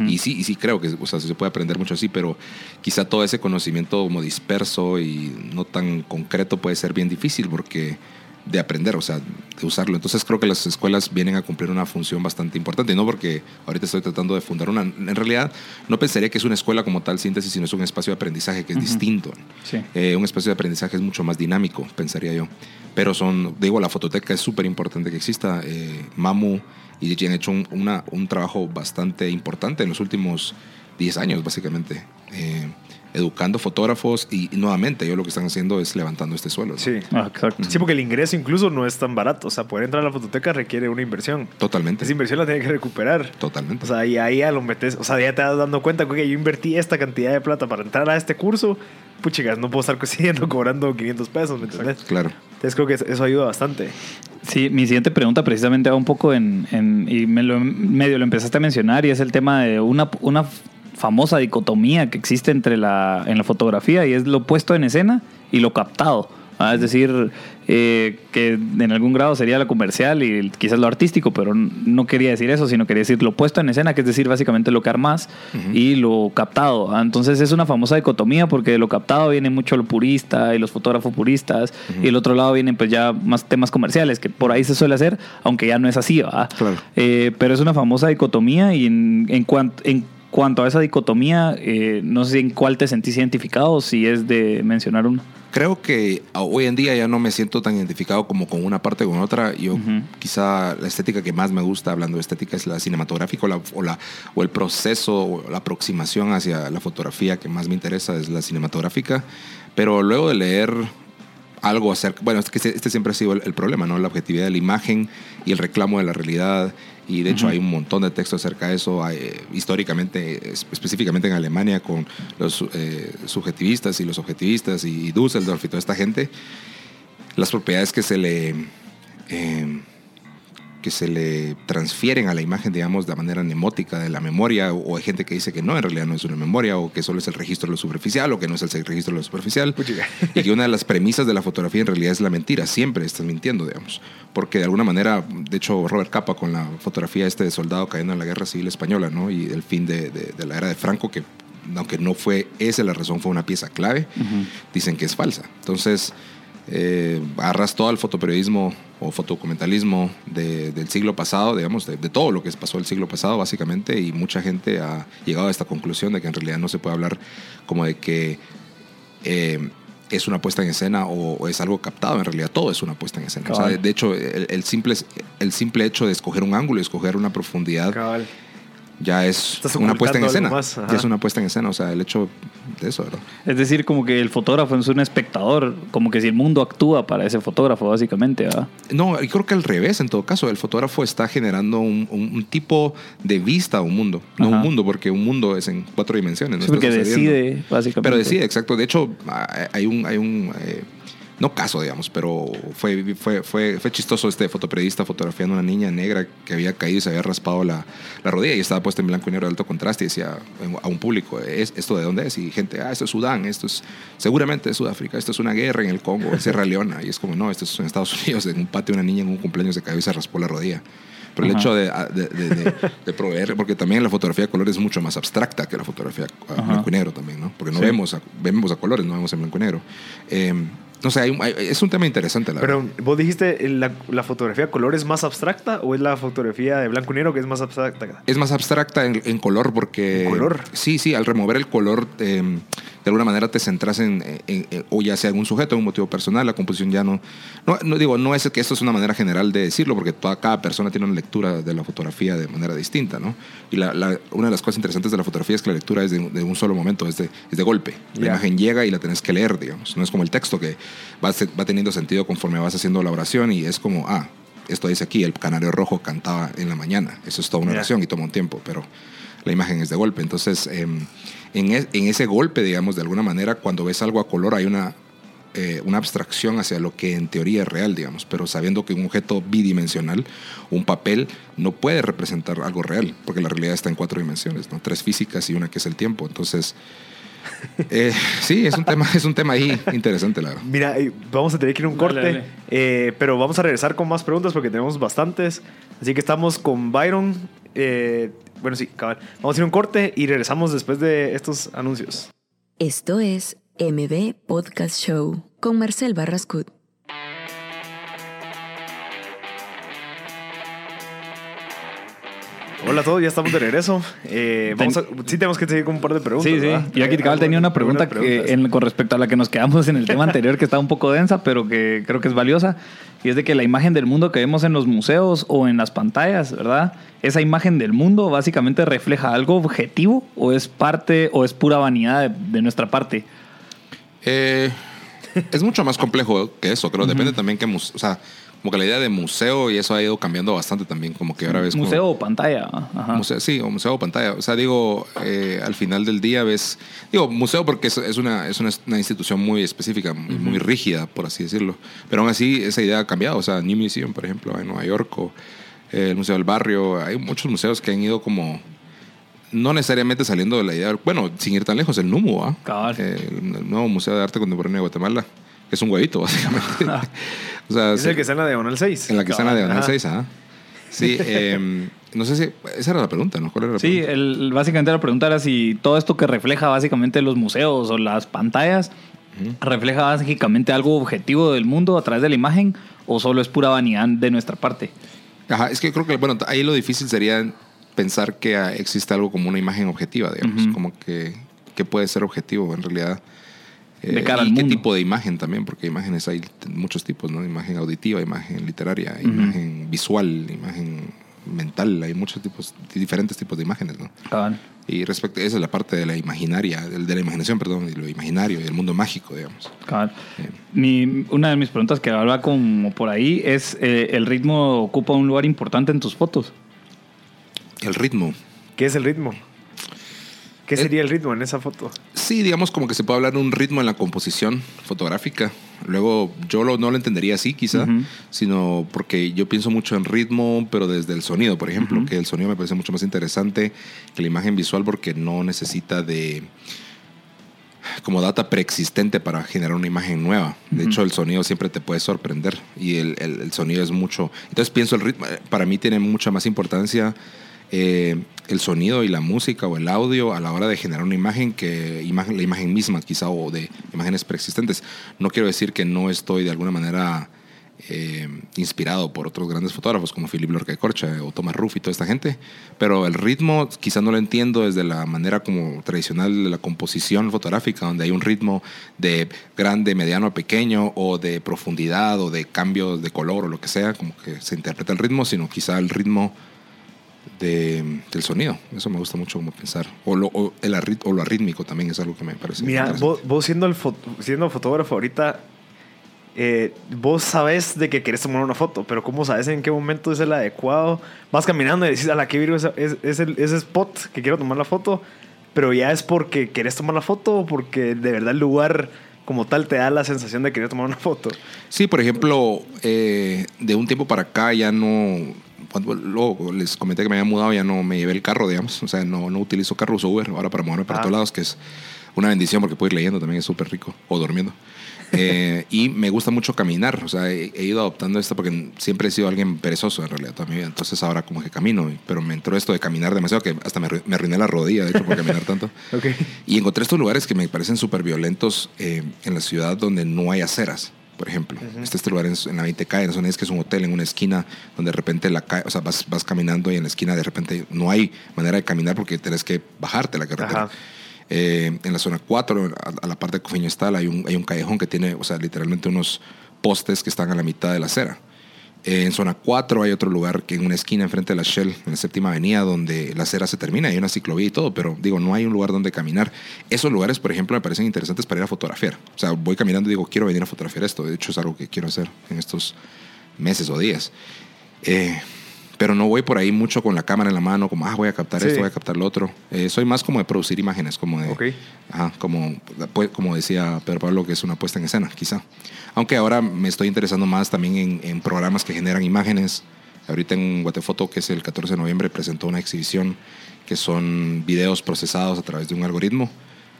Y sí, y sí creo que o sea, se puede aprender mucho así, pero quizá todo ese conocimiento como disperso y no tan concreto puede ser bien difícil porque de aprender, o sea, de usarlo. Entonces creo que las escuelas vienen a cumplir una función bastante importante, y no porque ahorita estoy tratando de fundar una, en realidad no pensaría que es una escuela como tal síntesis, sino es un espacio de aprendizaje que es distinto. Sí. Eh, un espacio de aprendizaje es mucho más dinámico, pensaría yo. Pero son, digo, la fototeca es súper importante que exista. Eh, Mamu y DJ han hecho un, una- un trabajo bastante importante en los últimos 10 años, básicamente. Eh, educando fotógrafos y, y nuevamente ellos lo que están haciendo es levantando este suelo. ¿no? Sí. Ah, exacto. Sí, porque el ingreso incluso no es tan barato. O sea, poder entrar a la fototeca requiere una inversión. Totalmente. Esa inversión la tiene que recuperar. Totalmente. O sea, y ahí ya lo metes, o sea, ya te vas dando cuenta que yo invertí esta cantidad de plata para entrar a este curso. Puchicas, no puedo estar siguiendo cobrando 500 pesos, ¿me entiendes? claro. Entonces creo que eso ayuda bastante. Sí, mi siguiente pregunta precisamente va un poco en, en- y me lo, medio lo empezaste a mencionar y es el tema de una, una famosa dicotomía que existe entre la, en la fotografía y es lo puesto en escena y lo captado. ¿ah? Es decir, eh, que en algún grado sería lo comercial y quizás lo artístico, pero no quería decir eso, sino quería decir lo puesto en escena, que es decir, básicamente lo que armas Ujú. y lo captado. ¿ah? Entonces es una famosa dicotomía porque de lo captado viene mucho lo purista y los fotógrafos puristas y el otro lado vienen pues ya más temas comerciales, que por ahí se suele hacer, aunque ya no es así, ¿verdad? Claro. Eh, pero es una famosa dicotomía y en, en, cuan- en cuanto a esa dicotomía, eh, no sé en cuál te sentís identificado si es de mencionar uno. Creo que hoy en día ya no me siento tan identificado como con una parte o con otra. Yo quizá la estética que más me gusta, hablando de estética, es la cinematográfica o, la, o, la, o el proceso o la aproximación hacia la fotografía que más me interesa es la cinematográfica. Pero luego de leer algo acerca, bueno, es que este, este siempre ha sido el, el, problema, ¿no? La objetividad de la imagen y el reclamo de la realidad. Y de hecho uh -huh. hay un montón de textos acerca de eso, hay, eh, históricamente, específicamente en Alemania, con los eh, subjetivistas y los objetivistas y Düsseldorf y toda esta gente, las propiedades que se le... Eh, que se le transfieren a la imagen, digamos, de manera nemótica de la memoria, o hay gente que dice que no, en realidad no es una memoria, o que solo es el registro de lo superficial, o que no es el registro de lo superficial, y que una de las premisas de la fotografía en realidad es la mentira, siempre estás mintiendo, digamos, porque de alguna manera, de hecho, Robert Capa con la fotografía este de soldado cayendo en la guerra civil española, ¿no? Y el fin de, de, de la era de Franco, que aunque no fue esa la razón, fue una pieza clave, uh -huh. dicen que es falsa. Entonces, eh, agarras todo el fotoperiodismo o fotodocumentalismo de, del siglo pasado, digamos, de, de, todo lo que pasó el siglo pasado, básicamente, y mucha gente ha llegado a esta conclusión de que en realidad no se puede hablar como de que eh, es una puesta en escena o, o, es algo captado, en realidad todo es una puesta en escena. Cabal. O sea, de, de, hecho, el, el, simple, el simple hecho de escoger un ángulo y escoger una profundidad. Cabal ya es una puesta en escena. ya es una puesta en escena, o sea, el hecho de eso, ¿verdad? Es decir, como que el fotógrafo es un espectador, como que si el mundo actúa para ese fotógrafo, básicamente, ¿verdad? No, yo creo que al revés, en todo caso, el fotógrafo está generando un, un, un tipo de vista a un mundo, no Ajá. un mundo, porque un mundo es en cuatro dimensiones. ¿no? Sí, porque decide, básicamente. Pero decide, exacto. De hecho, hay un... Hay un eh, no caso, digamos, pero fue, fue, fue, fue chistoso este fotoperiodista fotografiando a una niña negra que había caído y se había raspado la, la rodilla y estaba puesta en blanco y negro de alto contraste y decía a un público, ¿Es, ¿esto de dónde es? Y gente, ah, esto es Sudán, esto es seguramente de Sudáfrica, esto es una guerra en el Congo, en Sierra Leona. Y es como, no, esto es en Estados Unidos, en un patio una niña en un cumpleaños se cayó y se raspó la rodilla. Pero el hecho de, de, de, de, proveer, porque también la fotografía de color es mucho más abstracta que la fotografía a blanco y negro también, ¿no? Porque no sí. vemos, a, vemos a colores, no vemos en blanco y negro. Eh, no sé, hay, es un tema interesante. La Pero verdad. vos dijiste, la, ¿la fotografía de color es más abstracta o es la fotografía de blanco y negro que es más abstracta? Es más abstracta en, en color porque... ¿En color? Sí, sí, al remover el color, eh, de alguna manera te centras en, en, en, o ya sea un sujeto, un motivo personal, la composición ya no, no... No, digo, no es que esto es una manera general de decirlo, porque toda, cada persona tiene una lectura de la fotografía de manera distinta, ¿no? Y la, la, una de las cosas interesantes de la fotografía es que la lectura es de, de un solo momento, es de, es de golpe. La yeah. imagen llega y la tenés que leer, digamos. No es como el texto que va, va teniendo sentido conforme vas haciendo la oración y es como, ah, esto dice aquí, el canario rojo cantaba en la mañana. Eso es toda una oración yeah. y toma un tiempo, pero la imagen es de golpe. Entonces, eh, en, es, en, ese golpe, digamos, de alguna manera, cuando ves algo a color hay una, eh, una abstracción hacia lo que en teoría es real, digamos, pero sabiendo que un objeto bidimensional, un papel, no puede representar algo real, porque la realidad está en cuatro dimensiones, ¿no? tres físicas y una que es el tiempo. Entonces, eh, sí, es un tema, es un tema ahí interesante, la verdad. Mira, vamos a tener que ir a un corte, dale, dale. Eh, pero vamos a regresar con más preguntas porque tenemos bastantes. Así que estamos con Byron. Eh, bueno, sí, cabal. Vamos a ir a un corte y regresamos después de estos anuncios. Esto es MB Podcast Show con Marcel Barrascut. Hola a todos, ya estamos de regreso. Eh, vamos a, sí, tenemos que seguir con un par de preguntas. Sí, sí. ¿verdad? Y aquí cabal tenía una pregunta que, en, con respecto a la que nos quedamos en el tema anterior, que está un poco densa, pero que creo que es valiosa. Y es de que la imagen del mundo que vemos en los museos o en las pantallas, ¿verdad? Esa imagen del mundo básicamente refleja algo objetivo o es parte o es pura vanidad de, de nuestra parte. Eh, es mucho más complejo que eso, creo. Depende uh -huh. también que, o sea, como que la idea de museo y eso ha ido cambiando bastante también, como que ahora ves... Museo como, o pantalla. Ajá. Museo, sí, o museo o pantalla. O sea, digo, eh, al final del día ves... Digo, museo porque es, es, una, es una, una, institución muy específica, muy, uh -huh. muy, rígida, por así decirlo. Pero aún así, esa idea ha cambiado. O sea, New Museum, por ejemplo, en Nueva York, o eh, el Museo del Barrio. Hay muchos museos que han ido como no necesariamente saliendo de la idea, bueno, sin ir tan lejos, el NUMU, ¿ah? Eh, el nuevo Museo de Arte Contemporáneo de Guatemala, es un huevito, básicamente. o sea, es el que está en la Diagonal 6. En la que está en la Diagonal 6, ¿ah? Sí, eh, no sé si. Esa era la pregunta, ¿no? ¿Cuál era la sí, pregunta? El, básicamente la pregunta era si todo esto que refleja básicamente los museos o las pantallas uh -huh. refleja básicamente algo objetivo del mundo a través de la imagen o solo es pura vanidad de nuestra parte. Ajá, es que creo que, bueno, ahí lo difícil sería pensar que ah, existe algo como una imagen objetiva, digamos, como que, que puede ser objetivo en realidad. Eh, De cara y al qué mundo. tipo de imagen también, porque imágenes hay muchos tipos, ¿no? Imagen auditiva, imagen literaria, imagen visual, imagen mental, hay muchos tipos, diferentes tipos de imágenes, ¿no? Cabal. Y respecto, esa es la parte de la imaginaria, de la imaginación, perdón, y lo imaginario y el mundo mágico, digamos. Cabal. Eh, Mi, una de mis preguntas que habla como por ahí es, eh, ¿el ritmo ocupa un lugar importante en tus fotos? el ritmo. ¿Qué es el ritmo? ¿Qué Eh, sería el ritmo en esa foto? Sí, digamos como que se puede hablar de un ritmo en la composición fotográfica. Luego yo lo- no lo entendería así quizá, sino porque yo pienso mucho en ritmo, pero desde el sonido, por ejemplo, que el sonido me parece mucho más interesante que la imagen visual porque no necesita de como data preexistente para generar una imagen nueva. De hecho, el sonido siempre te puede sorprender y el, el- el sonido es mucho... Entonces pienso el ritmo, eh, para mí tiene mucha más importancia eh, el sonido y la música o el audio a la hora de generar una imagen que la imagen misma quizá o de imágenes preexistentes. No quiero decir que no estoy de alguna manera eh, inspirado por otros grandes fotógrafos como Philip Lorca de Corcha o Thomas Ruff y toda esta gente, pero el ritmo quizá no lo entiendo desde la manera como tradicional de la composición fotográfica, donde hay un ritmo de grande, mediano, pequeño o de profundidad o de cambios de color o lo que sea, como que se interpreta el ritmo, sino quizá el ritmo de- del sonido. Eso me gusta mucho como pensar. O lo, o el arrit- o lo arrítmico también es algo que me parece Mira, vos, vos siendo, el fo- siendo fotógrafo ahorita, eh, vos sabes de que querés tomar una foto, pero ¿cómo sabes en qué momento es el adecuado? Vas caminando y decís, a la que virgo es, es, es el- ese spot que quiero tomar la foto, pero ya es porque querés tomar la foto o porque de verdad el lugar como tal te da la sensación de querer tomar una foto. Sí, por ejemplo, eh, de un tiempo para acá ya no. Cuando luego les comenté que me había mudado, ya no me llevé el carro, digamos. O sea, no, no utilizo carro, uso Uber ahora para moverme para Ah. todos lados, que es una bendición porque puedo ir leyendo también, es súper rico, o durmiendo. Eh, y me gusta mucho caminar, o sea, he, he ido adoptando esto porque siempre he sido alguien perezoso en realidad toda mi vida. Entonces ahora como que camino, pero me entró esto de caminar demasiado que hasta me, me arruiné la rodilla, de hecho, por caminar tanto. Y encontré estos lugares que me parecen súper violentos eh, en la ciudad donde no hay aceras. Por ejemplo, está este lugar en, en la 20K, en zona que es un hotel en una esquina donde de repente la ca- o sea, vas, vas caminando y en la esquina de repente no hay manera de caminar porque tenés que bajarte la carretera. Ajá. Eh, en la zona 4, a, a la parte de Cofiño Estal, hay un, hay un callejón que tiene, o sea, literalmente unos postes que están a la mitad de la acera. Eh, en zona 4 hay otro lugar que en una esquina enfrente de la Shell, en la séptima avenida, donde la acera se termina, hay una ciclovía y todo, pero digo, no hay un lugar donde caminar. Esos lugares, por ejemplo, me parecen interesantes para ir a fotografiar. O sea, voy caminando y digo, quiero venir a fotografiar esto. De hecho, es algo que quiero hacer en estos meses o días. Eh, pero no voy por ahí mucho con la cámara en la mano, como, ah, voy a captar Sí. esto, voy a captar lo otro. Eh, soy más como de producir imágenes, como de. Ajá, como, pues, como decía Pedro Pablo, que es una puesta en escena, quizá. Aunque ahora me estoy interesando más también en, en programas que generan imágenes. Ahorita en Guatefoto, que es el 14 de noviembre, presentó una exhibición que son videos procesados a través de un algoritmo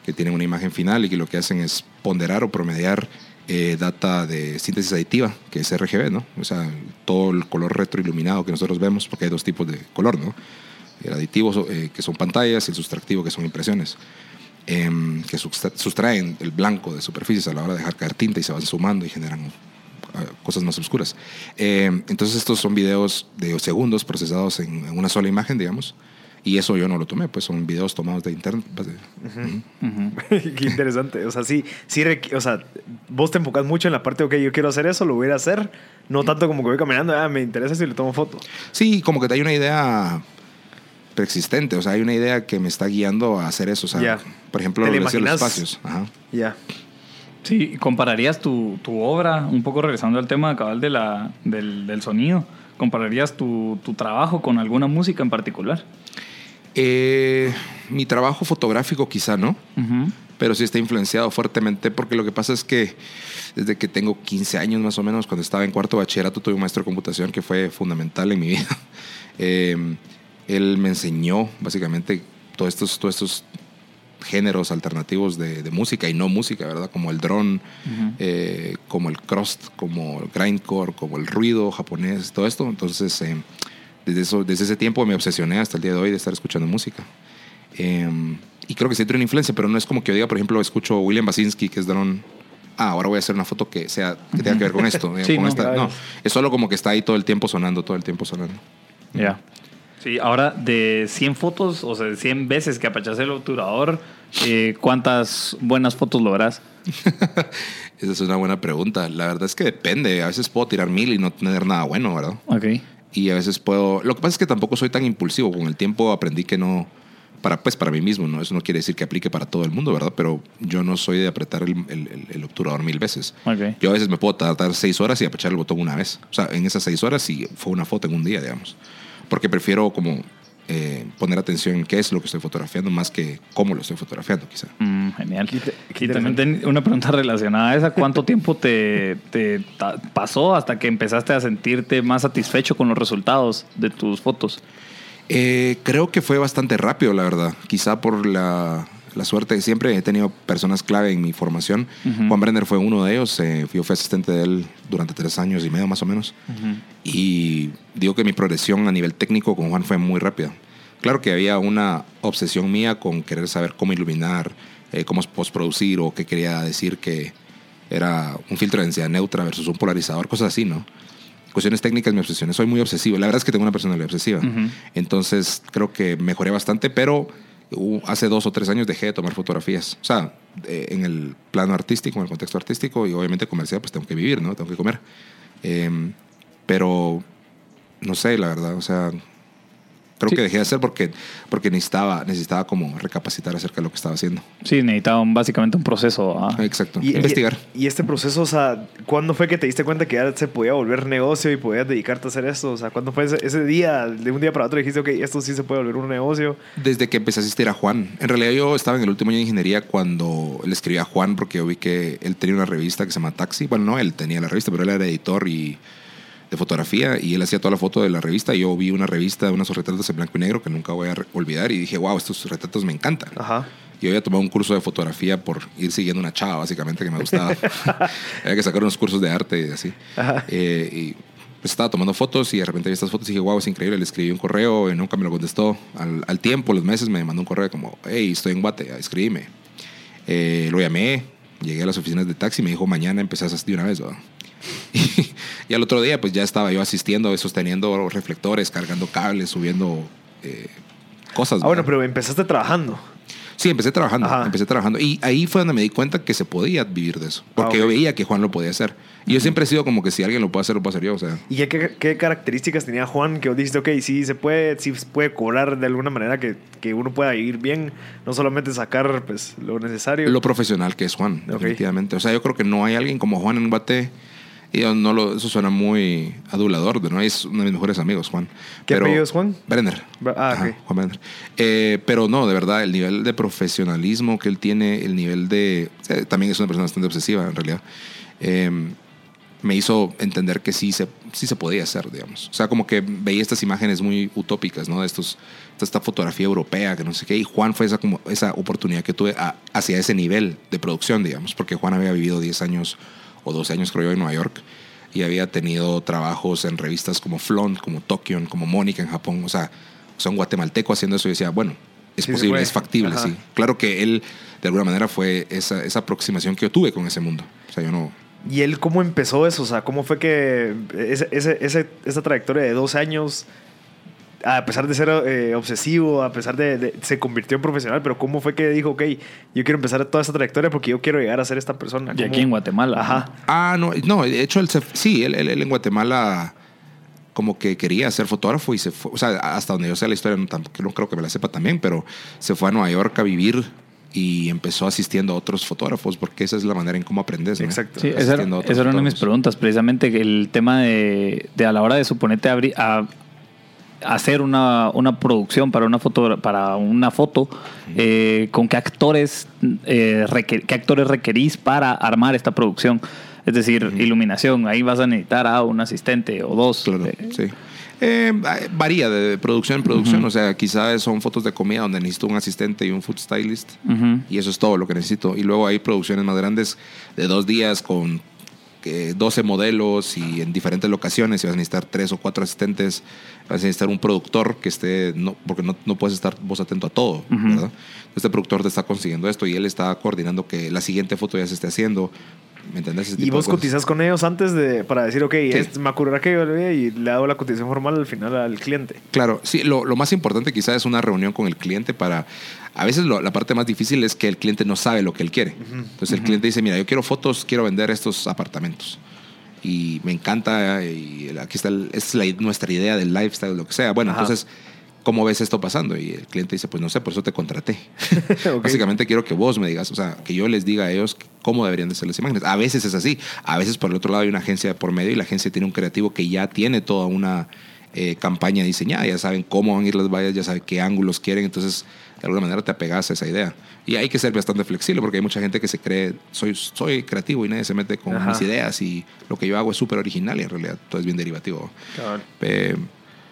que tienen una imagen final y que lo que hacen es ponderar o promediar eh, data de síntesis aditiva, que es RGB, ¿no? O sea, todo el color retroiluminado que nosotros vemos, porque hay dos tipos de color, ¿no? El aditivo, eh, que son pantallas, y el sustractivo, que son impresiones em, que sustra- sustraen el blanco de superficies a la hora de dejar caer tinta y se van sumando y generan eh, cosas más oscuras. Em, entonces estos son videos de segundos procesados en, en una sola imagen, digamos. Y eso yo no lo tomé, pues son videos tomados de internet. pues. Ujú. Qué interesante. O sea, sí, sí, o sea, vos te enfocas mucho en la parte, ok, yo quiero hacer eso, lo voy a hacer. No tanto como que voy caminando, ah, me interesa si le tomo foto. Sí, como que hay una idea preexistente, o sea, hay una idea que me está guiando a hacer eso. O sea, por ejemplo, ¿Te lo los espacios. Ajá. Ya. Sí, ¿compararías tu, tu obra, un poco regresando al tema cabal de la, del, del sonido, compararías tu, tu trabajo con alguna música en particular? Eh, mi trabajo fotográfico quizá no. Pero sí está influenciado fuertemente porque lo que pasa es que desde que tengo 15 años más o menos, cuando estaba en cuarto bachillerato, tuve un maestro de computación que fue fundamental en mi vida. Eh, él me enseñó básicamente todos estos, todos estos géneros alternativos de, de música y no música, ¿verdad? Como el drone, eh, como el crust, como el grindcore, como el ruido japonés, todo esto. Entonces, eh, desde, eso, desde ese tiempo me obsesioné hasta el día de hoy de estar escuchando música. Eh, y creo que sí tiene una influencia, pero no es como que yo diga, por ejemplo, escucho William Basinski, que es drone. Ah, ahora voy a hacer una foto que, sea, que tenga que ver con esto. Sí, con no, esta- no, es solo como que está ahí todo el tiempo sonando, todo el tiempo sonando. Ya. Sí, Sí, ahora de 100 fotos, o sea, de 100 veces que apachas el obturador, eh, ¿cuántas buenas fotos logras? Esa es una buena pregunta. La verdad es que depende. A veces puedo tirar mil y no tener nada bueno, ¿verdad? Ok. Y a veces puedo... Lo que pasa es que tampoco soy tan impulsivo. Con el tiempo aprendí que no... Para, pues para mí mismo, ¿no? Eso no quiere decir que aplique para todo el mundo, ¿verdad? Pero yo no soy de apretar el, el- el- el obturador mil veces. Yo a veces me puedo tardar seis horas y apachar el botón una vez. O sea, en esas seis horas sí fue una foto en un día, digamos. Porque prefiero como eh, poner atención en qué es lo que estoy fotografiando más que cómo lo estoy fotografiando, quizá. Mm, genial. Te- y también ten- una pregunta relacionada a esa. ¿Cuánto tiempo te, te pasó hasta que empezaste a sentirte más satisfecho con los resultados de tus fotos? Eh, creo que fue bastante rápido, la verdad. Quizá por la, la suerte. Siempre he tenido personas clave en mi formación. Juan Brenner fue uno de ellos. eh, yo fui asistente de él durante tres años y medio, más o menos. Y digo que mi progresión a nivel técnico con Juan fue muy rápida. Claro que había una obsesión mía con querer saber cómo iluminar, eh, cómo postproducir o qué quería decir que era un filtro de densidad neutra versus un polarizador, cosas así, ¿no? Cuestiones técnicas, mi obsesión. Soy muy obsesivo. La verdad es que tengo una personalidad obsesiva. Entonces creo que mejoré bastante, pero hace dos o tres años dejé de tomar fotografías. O sea, en el plano artístico, en el contexto artístico y obviamente comercial, pues tengo que vivir, ¿no? Tengo que comer. Em, pero no sé, la verdad, o sea, creo Sí. que dejé de hacer porque, porque necesitaba, necesitaba como recapacitar acerca de lo que estaba haciendo. Sí, necesitaban básicamente un proceso. ¿ah? Exacto. Y, Investigar. Y, y este proceso, o sea, ¿cuándo fue que te diste cuenta que ya se podía volver negocio y podías dedicarte a hacer esto? O sea, ¿cuándo fue ese, ese día, de un día para otro dijiste, ok, esto sí se puede volver un negocio? Desde que empecé a asistir a Juan. En realidad yo estaba en el último año de ingeniería cuando le escribí a Juan porque yo vi que él tenía una revista que se llama Taxi. Bueno, no él tenía la revista, pero él era editor y de fotografía y él hacía toda la foto de la revista. Y yo vi una revista de unos retratos en blanco y negro que nunca voy a olvidar y dije, wow, estos retratos me encantan. Ajá. Yo había tomado un curso de fotografía por ir siguiendo una chava, básicamente, que me gustaba. había que sacar unos cursos de arte y así. Ajá. Eh, y pues estaba tomando fotos y de repente vi estas fotos y dije, wow, es increíble. Le escribí un correo y nunca me lo contestó. Al, al tiempo, los meses, me mandó un correo como, hey, estoy en Guate, escríbeme. Eh, lo llamé, llegué a las oficinas de taxi y me dijo, mañana empezás de una vez. Y, y al otro día, pues ya estaba yo asistiendo, sosteniendo reflectores, cargando cables, subiendo eh, cosas. Ah, bueno, pero empezaste trabajando. Sí, empecé trabajando, Ajá. empecé trabajando. Y ahí fue donde me di cuenta que se podía vivir de eso. Porque Ah, ok. yo veía que Juan lo podía hacer. Y yo siempre he sido como que si alguien lo puede hacer, lo puedo hacer yo. O sea, ¿Y qué, qué, características tenía Juan que vos dijiste, ok, sí se puede, sí se puede cobrar de alguna manera que, que uno pueda vivir bien, no solamente sacar pues, lo necesario? lo profesional que es Juan, Ok. definitivamente. O sea, yo creo que no hay alguien como Juan en Bate. Y yo no lo, eso suena muy adulador, ¿no? Es uno de mis mejores amigos, Juan. ¿Qué apellido es Juan? Brenner. Ah, Ajá. Juan Brenner. Eh, pero no, de verdad, el nivel de profesionalismo que él tiene, el nivel de... eh, también es una persona bastante obsesiva, en realidad. Eh, me hizo entender que sí se, sí se podía hacer, digamos. O sea, como que veía estas imágenes muy utópicas, ¿no? De, estos, esta fotografía europea, que no sé qué. Y Juan fue esa, como, esa oportunidad que tuve a- hacia ese nivel de producción, digamos. Porque Juan había vivido 10 años o 12 años, creo yo, en Nueva York. Y había tenido trabajos en revistas como Flaunt, como Tokyo, como Mónica en Japón. O sea, un guatemalteco haciendo eso y decía, bueno, es Sí posible, es factible, Ajá. sí. Claro que él, de alguna manera, fue esa, esa aproximación que yo tuve con ese mundo. O sea, yo no... ¿Y él cómo empezó eso? O sea, ¿cómo fue que ese- esa trayectoria de dos años, a pesar de ser eh, obsesivo, a pesar de, de- se convirtió en profesional, pero cómo fue que dijo, ok, yo quiero empezar toda esta trayectoria porque yo quiero llegar a ser esta persona? Y ¿Cómo- aquí en Guatemala. Ajá. Ah, no, no, de hecho, él se- sí, él, él- él en Guatemala como que quería ser fotógrafo y se fue, o sea, hasta donde yo sé la historia, no, tampoco- no creo que me la sepa también, pero se fue a Nueva York a vivir y empezó asistiendo a otros fotógrafos porque esa es la manera en cómo aprendes. ¿no? Exacto. Sí, esa era, esa era una de mis preguntas, precisamente el tema de, de a la hora de suponerte abrir a, hacer una, una producción para una foto, para una foto eh, con qué actores, eh, requer- qué actores requerís para armar esta producción. Es decir, iluminación, ahí vas a necesitar a un asistente o dos. Claro, Eh, sí. Eh, varía de producción en producción, o sea, quizás son fotos de comida donde necesito un asistente y un food stylist. Y eso es todo lo que necesito. Y luego hay producciones más grandes de dos días con eh, 12 modelos y en diferentes locaciones. Y vas a necesitar tres o cuatro asistentes. Vas a necesitar un productor que esté, no, porque no, no puedes estar vos atento a todo. ¿verdad? Este productor te está consiguiendo esto y él está coordinando que la siguiente foto ya se esté haciendo. ¿Me entendés? Ese Y vos cotizas con ellos antes de para decir, ok, Sí. este, me ocurrirá que yo y le hago la cotización formal al final al cliente. Claro, sí, lo, lo más importante quizás es una reunión con el cliente para... A veces lo- la parte más difícil es que el cliente no sabe lo que él quiere. Entonces el cliente dice, mira, yo quiero fotos, quiero vender estos apartamentos. Y me encanta, y aquí está, el- esta es la- nuestra idea del lifestyle, lo que sea. Bueno, Ajá. entonces, ¿cómo ves esto pasando? Y el cliente dice, pues no sé, por eso te contraté. Básicamente quiero que vos me digas, o sea, que yo les diga a ellos cómo deberían de ser las imágenes. A veces es así, a veces por el otro lado hay una agencia por medio y la agencia tiene un creativo que ya tiene toda una eh, campaña diseñada, ya saben cómo van a ir las vallas, ya saben qué ángulos quieren, entonces de alguna manera te apegas a esa idea. Y hay que ser bastante flexible porque hay mucha gente que se cree, soy, soy creativo y nadie se mete con Ajá. mis ideas y lo que yo hago es súper original y en realidad todo es bien derivativo. Eh,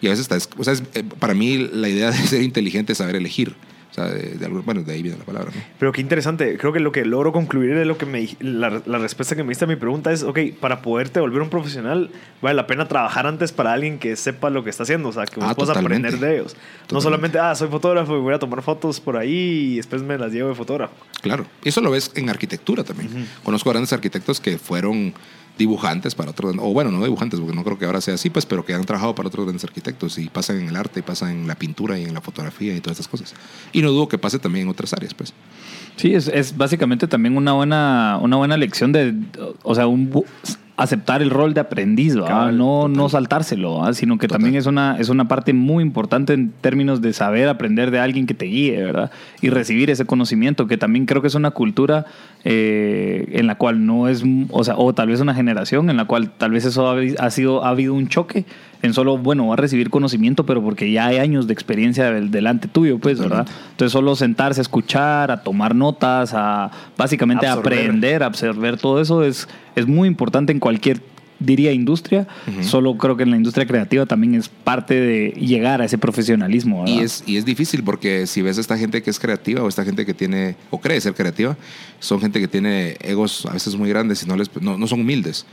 y a veces está, es- o sea, es, eh, para mí la idea de ser inteligente es saber elegir. O sea, de, bueno, de ahí viene la palabra. ¿no? Pero qué interesante. Creo que lo que logro concluir de lo que me la, la respuesta que me diste a mi pregunta es, ok, para poderte volver un profesional, vale la pena trabajar antes para alguien que sepa lo que está haciendo, o sea, que vos Ah, puedas totalmente. aprender de ellos. No solamente, ah, soy fotógrafo y voy a tomar fotos por ahí y después me las llevo de fotógrafo. Claro. Y eso lo ves en arquitectura también. Conozco grandes arquitectos que fueron dibujantes para otros, o bueno, no dibujantes, porque no creo que ahora sea así, pues, pero que han trabajado para otros grandes arquitectos y pasan en el arte, y pasan en la pintura y en la fotografía y todas estas cosas. Y no dudo que pase también en otras áreas, pues. Sí, es, es básicamente también una buena, una buena lección de, o sea, un aceptar el rol de aprendiz, no, no saltárselo, ¿va? sino que Total. también es una, es una parte muy importante en términos de saber aprender de alguien que te guíe, ¿verdad? Y recibir ese conocimiento, que también creo que es una cultura eh, en la cual no es, o sea, o tal vez una generación en la cual tal vez eso ha, ha sido, ha habido un choque en solo, bueno, va a recibir conocimiento, pero porque ya hay años de experiencia del- delante tuyo, pues, ¿verdad? Entonces solo sentarse a escuchar, a tomar notas, a básicamente Absorber. aprender, a absorber todo eso es, es muy importante en cualquier, diría, industria. Solo creo que en la industria creativa también es parte de llegar a ese profesionalismo. Y es, y es difícil porque si ves a esta gente que es creativa o esta gente que tiene, o cree ser creativa, son gente que tiene egos a veces muy grandes y no, les, no, no son humildes.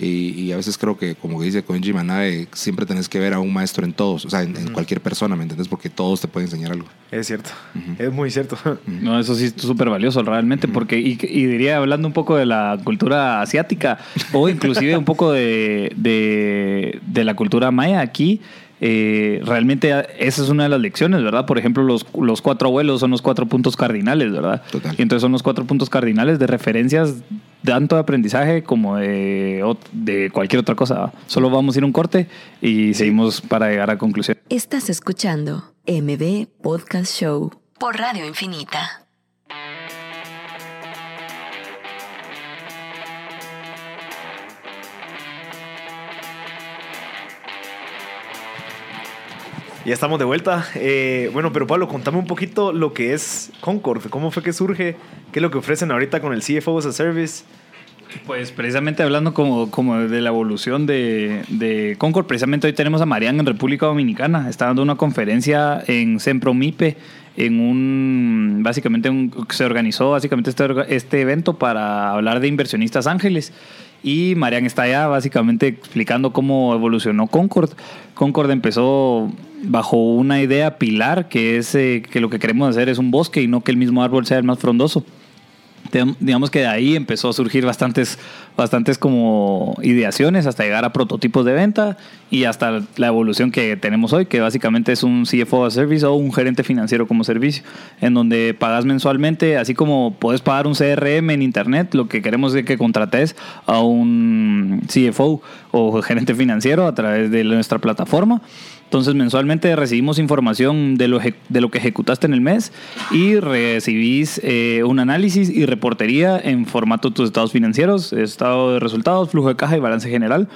Y, y a veces creo que, como dice Koenji Manabe, siempre tenés que ver a un maestro en todos, o sea, en, en cualquier persona, ¿me entiendes? Porque todos te pueden enseñar algo. Es cierto, es muy cierto. No, eso sí es súper valioso realmente, porque, y, y diría, hablando un poco de la cultura asiática, o inclusive un poco de, de, de la cultura maya aquí, eh, realmente esa es una de las lecciones, ¿verdad? Por ejemplo, los, los cuatro abuelos son los cuatro puntos cardinales, ¿verdad? Total. Y entonces son los cuatro puntos cardinales de referencias tanto de aprendizaje como de, de cualquier otra cosa. Solo vamos a ir un corte y seguimos para llegar a conclusión. Estás escuchando MB Podcast Show por Radio Infinita. Ya estamos de vuelta. Eh, bueno, pero Pablo, contame un poquito lo que es Concord. ¿Cómo fue que surge? ¿Qué es lo que ofrecen ahorita con el CFO as a Service? Pues precisamente hablando como, como de la evolución de, de Concord, precisamente hoy tenemos a Marian en República Dominicana. Está dando una conferencia en Sempromipe, en un, básicamente un- se organizó básicamente este, este evento para hablar de inversionistas ángeles. Y Marian está allá básicamente explicando cómo evolucionó Concord. Concord empezó bajo una idea pilar que es eh, que lo que queremos hacer es un bosque y no que el mismo árbol sea el más frondoso. Digamos que de ahí empezó a surgir bastantes, bastantes como ideaciones hasta llegar a prototipos de venta y hasta la evolución que tenemos hoy, que básicamente es un CFO a service o un gerente financiero como servicio, en donde pagas mensualmente, así como puedes pagar un CRM en internet, lo que queremos es que contrates a un CFO o gerente financiero a través de nuestra plataforma. Entonces mensualmente recibimos información de lo, de lo que ejecutaste en el mes y recibís eh, un análisis y reportería en formato de tus estados financieros, estado de resultados, flujo de caja y balance general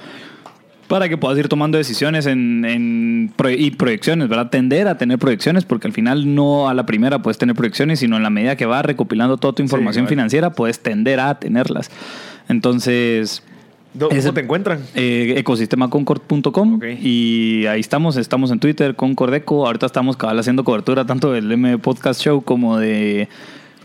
para que puedas ir tomando decisiones en, y proyecciones, ¿verdad? Tender a tener proyecciones, porque al final no a la primera puedes tener proyecciones, sino en la medida que vas recopilando toda tu información financiera, puedes tender a tenerlas. Entonces, ¿Dó- Ese- ¿Cómo te encuentran? eh, ecosistemaconcord.com Ok. y ahí estamos, estamos en Twitter, Concordeco, ahorita estamos cabal haciendo cobertura tanto del M Podcast Show como de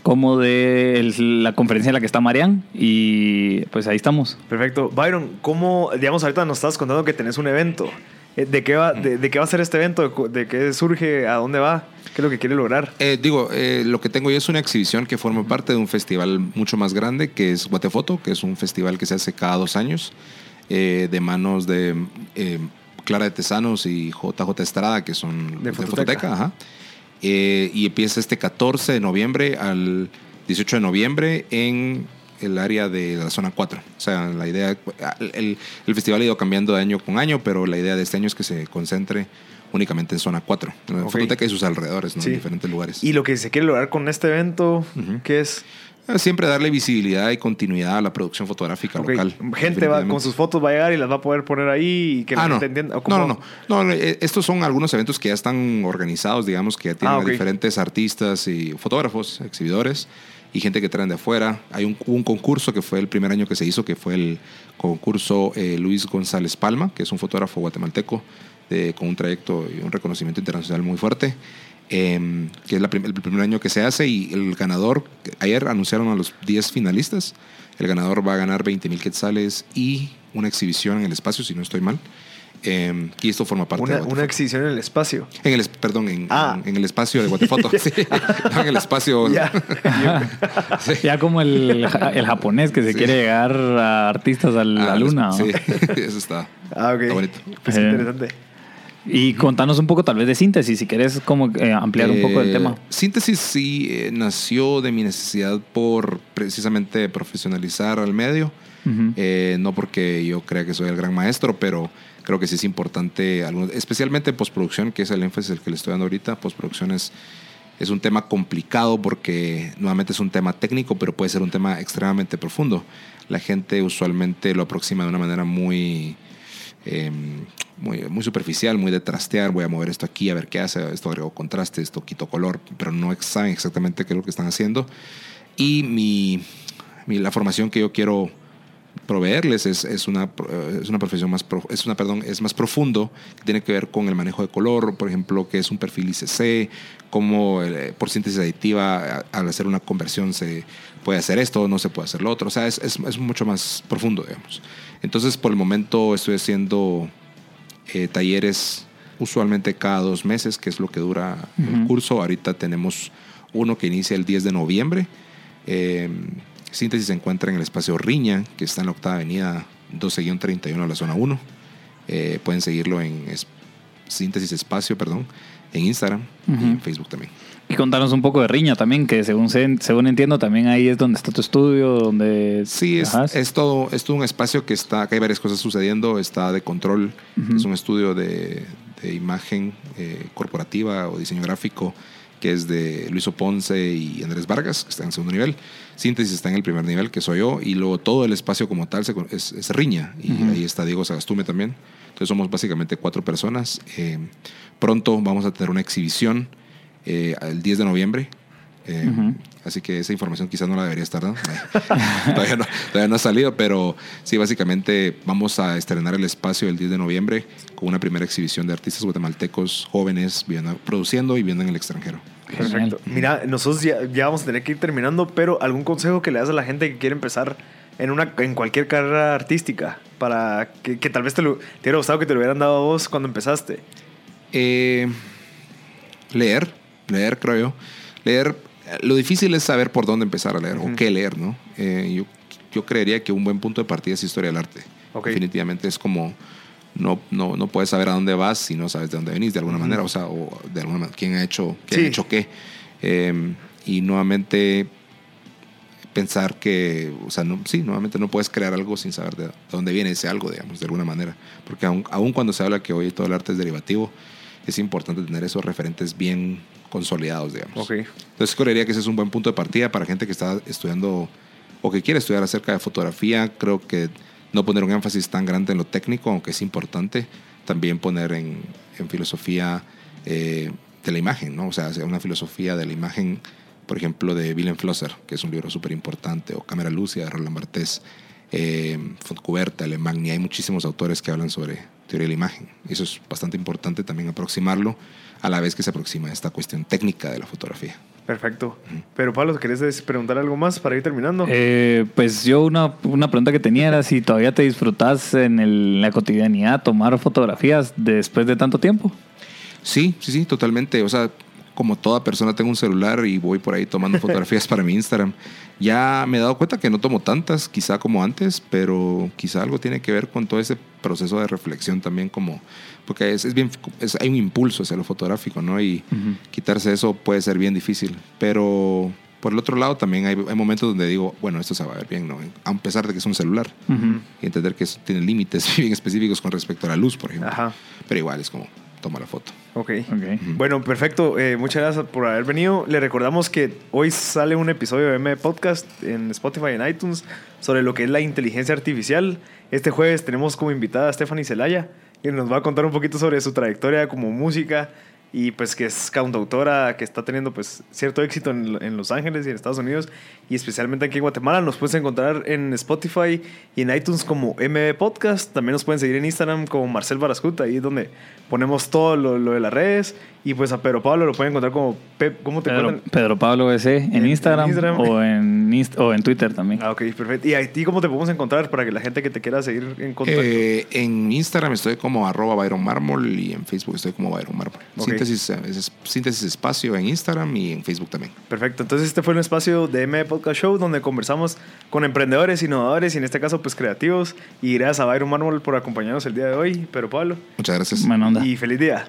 como de el- la conferencia en la que está Marian y pues ahí estamos. Perfecto. Byron, ¿cómo, digamos, ahorita nos estabas contando que tenés un evento? Eh, ¿De qué, va, de, de qué va a ser este evento? ¿De qué surge? ¿A dónde va? ¿Qué es lo que quiere lograr? Eh, digo, eh, lo que tengo yo es una exhibición que forma parte de un festival mucho más grande, que es Guatefoto, que es un festival que se hace cada dos años, eh, de manos de Clara de Tesanos y JJ Estrada, que son De Fototeca. ajá. Y empieza este 14 de noviembre al 18 de noviembre en el área de la zona 4. O sea, la idea, el, el festival ha ido cambiando de año con año, pero la idea de este año es que se concentre únicamente en zona 4, en la Ok. Fototeca y sus alrededores, ¿no? Sí. en diferentes lugares. Y lo que se quiere lograr con este evento, Ujú. ¿qué es? Eh, Siempre darle visibilidad y continuidad a la producción fotográfica Ok, local. Gente va con sus fotos, va a llegar y las va a poder poner ahí y que Ah, no. gente entienda. ¿o No, no, no, no. eh, Estos son algunos eventos que ya están organizados, digamos, que ya tienen Ah, a ok. diferentes artistas y fotógrafos, exhibidores y gente que traen de afuera. Hay un, concurso que fue el primer año que se hizo, que fue el concurso eh, Luis González Palma, que es un fotógrafo guatemalteco con un trayecto y un reconocimiento internacional muy fuerte. eh, que es el primer año que se hace y el ganador, ayer anunciaron a los 10 finalistas, el ganador va a ganar 20 mil quetzales y una exhibición en el espacio, si no estoy mal. Eh, y esto forma parte Una, de una exhibición en el espacio. En el, perdón, en, Ah. en, en el espacio de Guatefoto. sí. No, en el espacio. Ya. Sí. Ya como el, el japonés que se Sí. quiere llegar a artistas a la Ah, luna. ¿no? Sí, eso está. Ah, ok. Está bonito. Pues Eh. interesante. Y contanos un poco tal vez de síntesis, si querés como eh, ampliar un poco el Eh, tema. Síntesis sí eh, nació de mi necesidad por precisamente profesionalizar al medio. Eh, no porque yo crea que soy el gran maestro, pero creo que sí es importante, especialmente postproducción, que es el énfasis el que le estoy dando ahorita. Postproducción es, es un tema complicado porque nuevamente es un tema técnico, pero puede ser un tema extremadamente profundo. La gente usualmente lo aproxima de una manera muy, eh, muy, superficial, muy de trastear. Voy a mover esto aquí a ver qué hace. Esto agrego contraste, esto quito color, pero no saben exactamente qué es lo que están haciendo. Y mi- la formación que yo quiero proveerles es, es una, eh, es una profesión más, pro- es una, perdón, es más profundo, que tiene que ver con el manejo de color, por ejemplo, que es un perfil ICC, cómo eh, por síntesis aditiva al hacer una conversión se puede hacer esto, no se puede hacer lo otro, o sea, es, es, es mucho más profundo, digamos. Entonces, por el momento estoy haciendo eh, talleres usualmente cada dos meses, que es lo que dura el Ujú. curso. Ahorita tenemos uno que inicia el 10 de noviembre. Eh, Síntesis se encuentra en el espacio Riña, que está en la octava avenida 12-31 a la zona 1. Eh, pueden seguirlo en es- Síntesis Espacio, perdón, en Instagram y Ujú. en Facebook también. Y contanos un poco de Riña también, que según, según entiendo también ahí es donde está tu estudio, donde... Sí, es, es todo, es todo un espacio que está, que hay varias cosas sucediendo, está de control, Ujú. es un estudio de, de imagen eh, corporativa o diseño gráfico que es de Luis Ponce y Andrés Vargas, que está en el segundo nivel. Síntesis está en el primer nivel, que soy yo, y luego todo el espacio como tal se es, es Riña, y ahí está Diego Sagastume también. Entonces somos básicamente cuatro personas. Eh, pronto vamos a tener una exhibición eh, el 10 de noviembre. Eh. Así que esa información quizás no la debería estar dando. todavía, no, todavía no ha salido, pero sí, básicamente vamos a estrenar el espacio el 10 de noviembre con una primera exhibición de artistas guatemaltecos jóvenes viviendo- produciendo y viviendo en el extranjero. Perfecto. Mira, nosotros ya, ya vamos a tener que ir terminando, pero algún consejo que le das a la gente que quiere empezar en, una, en cualquier carrera artística para que, que tal vez te, lo, te hubiera gustado que te lo hubieran dado a vos cuando empezaste. Eh, leer, leer creo yo. Leer, lo difícil es saber por dónde empezar a leer o qué leer, ¿no? Eh, yo, yo creería que un buen punto de partida es historia del arte. Definitivamente es como, no, no, no puedes saber a dónde vas si no sabes de dónde venís, de alguna manera, o sea, o de alguna manera, quién ha hecho, qué Sí. ha hecho qué. Eh, y nuevamente pensar que, o sea, no, sí, nuevamente no puedes crear algo sin saber de, de dónde viene ese algo, digamos, de alguna manera. Porque aun, aun cuando se habla que hoy todo el arte es derivativo, es importante tener esos referentes bien consolidados, digamos. Ok. Entonces creería que ese es un buen punto de partida para gente que está estudiando o que quiere estudiar acerca de fotografía. Creo que no poner un énfasis tan grande en lo técnico, aunque es importante, también poner en, en filosofía eh, de la imagen, ¿no? O sea, una filosofía de la imagen, por ejemplo, de Willem Flosser, que es un libro súper importante, o Cámara Lucia de Roland Barthes, eh, Fontcuberta, Alemagni. Hay muchísimos autores que hablan sobre teoría de la imagen. Eso es bastante importante también aproximarlo a la vez que se aproxima a esta cuestión técnica de la fotografía. Perfecto. Pero Pablo, ¿querés preguntar algo más para ir terminando? Eh, pues yo una, una pregunta que tenía era si todavía te disfrutas en el- la cotidianidad tomar fotografías después de tanto tiempo. Sí, sí, sí, totalmente. O sea, como toda persona tengo un celular y voy por ahí tomando fotografías para mi Instagram. Ya me he dado cuenta que no tomo tantas, quizá como antes, pero quizá algo tiene que ver con todo ese proceso de reflexión también como porque es, es bien es- hay un impulso hacia lo fotográfico, ¿no? Y quitarse eso puede ser bien difícil, pero por el otro lado también hay, hay momentos donde digo, bueno, esto se va a ver bien, ¿no? A pesar de que es un celular. Y entender que eso tiene límites bien específicos con respecto a la luz, por ejemplo. Ajá. Pero igual es como, toma la foto. Ok. Ok. Bueno, perfecto. Eh, muchas gracias por haber venido. Le recordamos que hoy sale un episodio de M Podcast en Spotify y en iTunes sobre lo que es la inteligencia artificial. Este jueves tenemos como invitada a Stephanie Zelaya, que nos va a contar un poquito sobre su trayectoria como música y pues que es cantautora que está teniendo pues cierto éxito en, en Los Ángeles y en Estados Unidos y especialmente aquí en Guatemala. Nos puedes encontrar en Spotify y en iTunes como MB Podcast. También nos pueden seguir en Instagram como Marcel Barascut, ahí es donde ponemos todo lo, lo de las redes. Y pues a Pedro Pablo lo pueden encontrar como Pep, ¿cómo te Pedro? Pedro Pablo BC en, En- en Instagram, Instagram. O, en Inst- o en Twitter también. Ah, ok, perfecto. ¿Y a ti cómo te podemos encontrar para que la gente que te quiera seguir en contacto? Eh, en Instagram estoy como arroba Byron Mármol y en Facebook estoy como Byron Mármol. Ok. Síntesis, eh, es- síntesis Espacio en Instagram y en Facebook también. Perfecto, entonces este fue un espacio de M Podcast Show donde conversamos con emprendedores, innovadores y en este caso pues creativos. Y gracias a Byron Mármol por acompañarnos el día de hoy, pero Pablo. Muchas gracias. Buena onda. Y feliz día.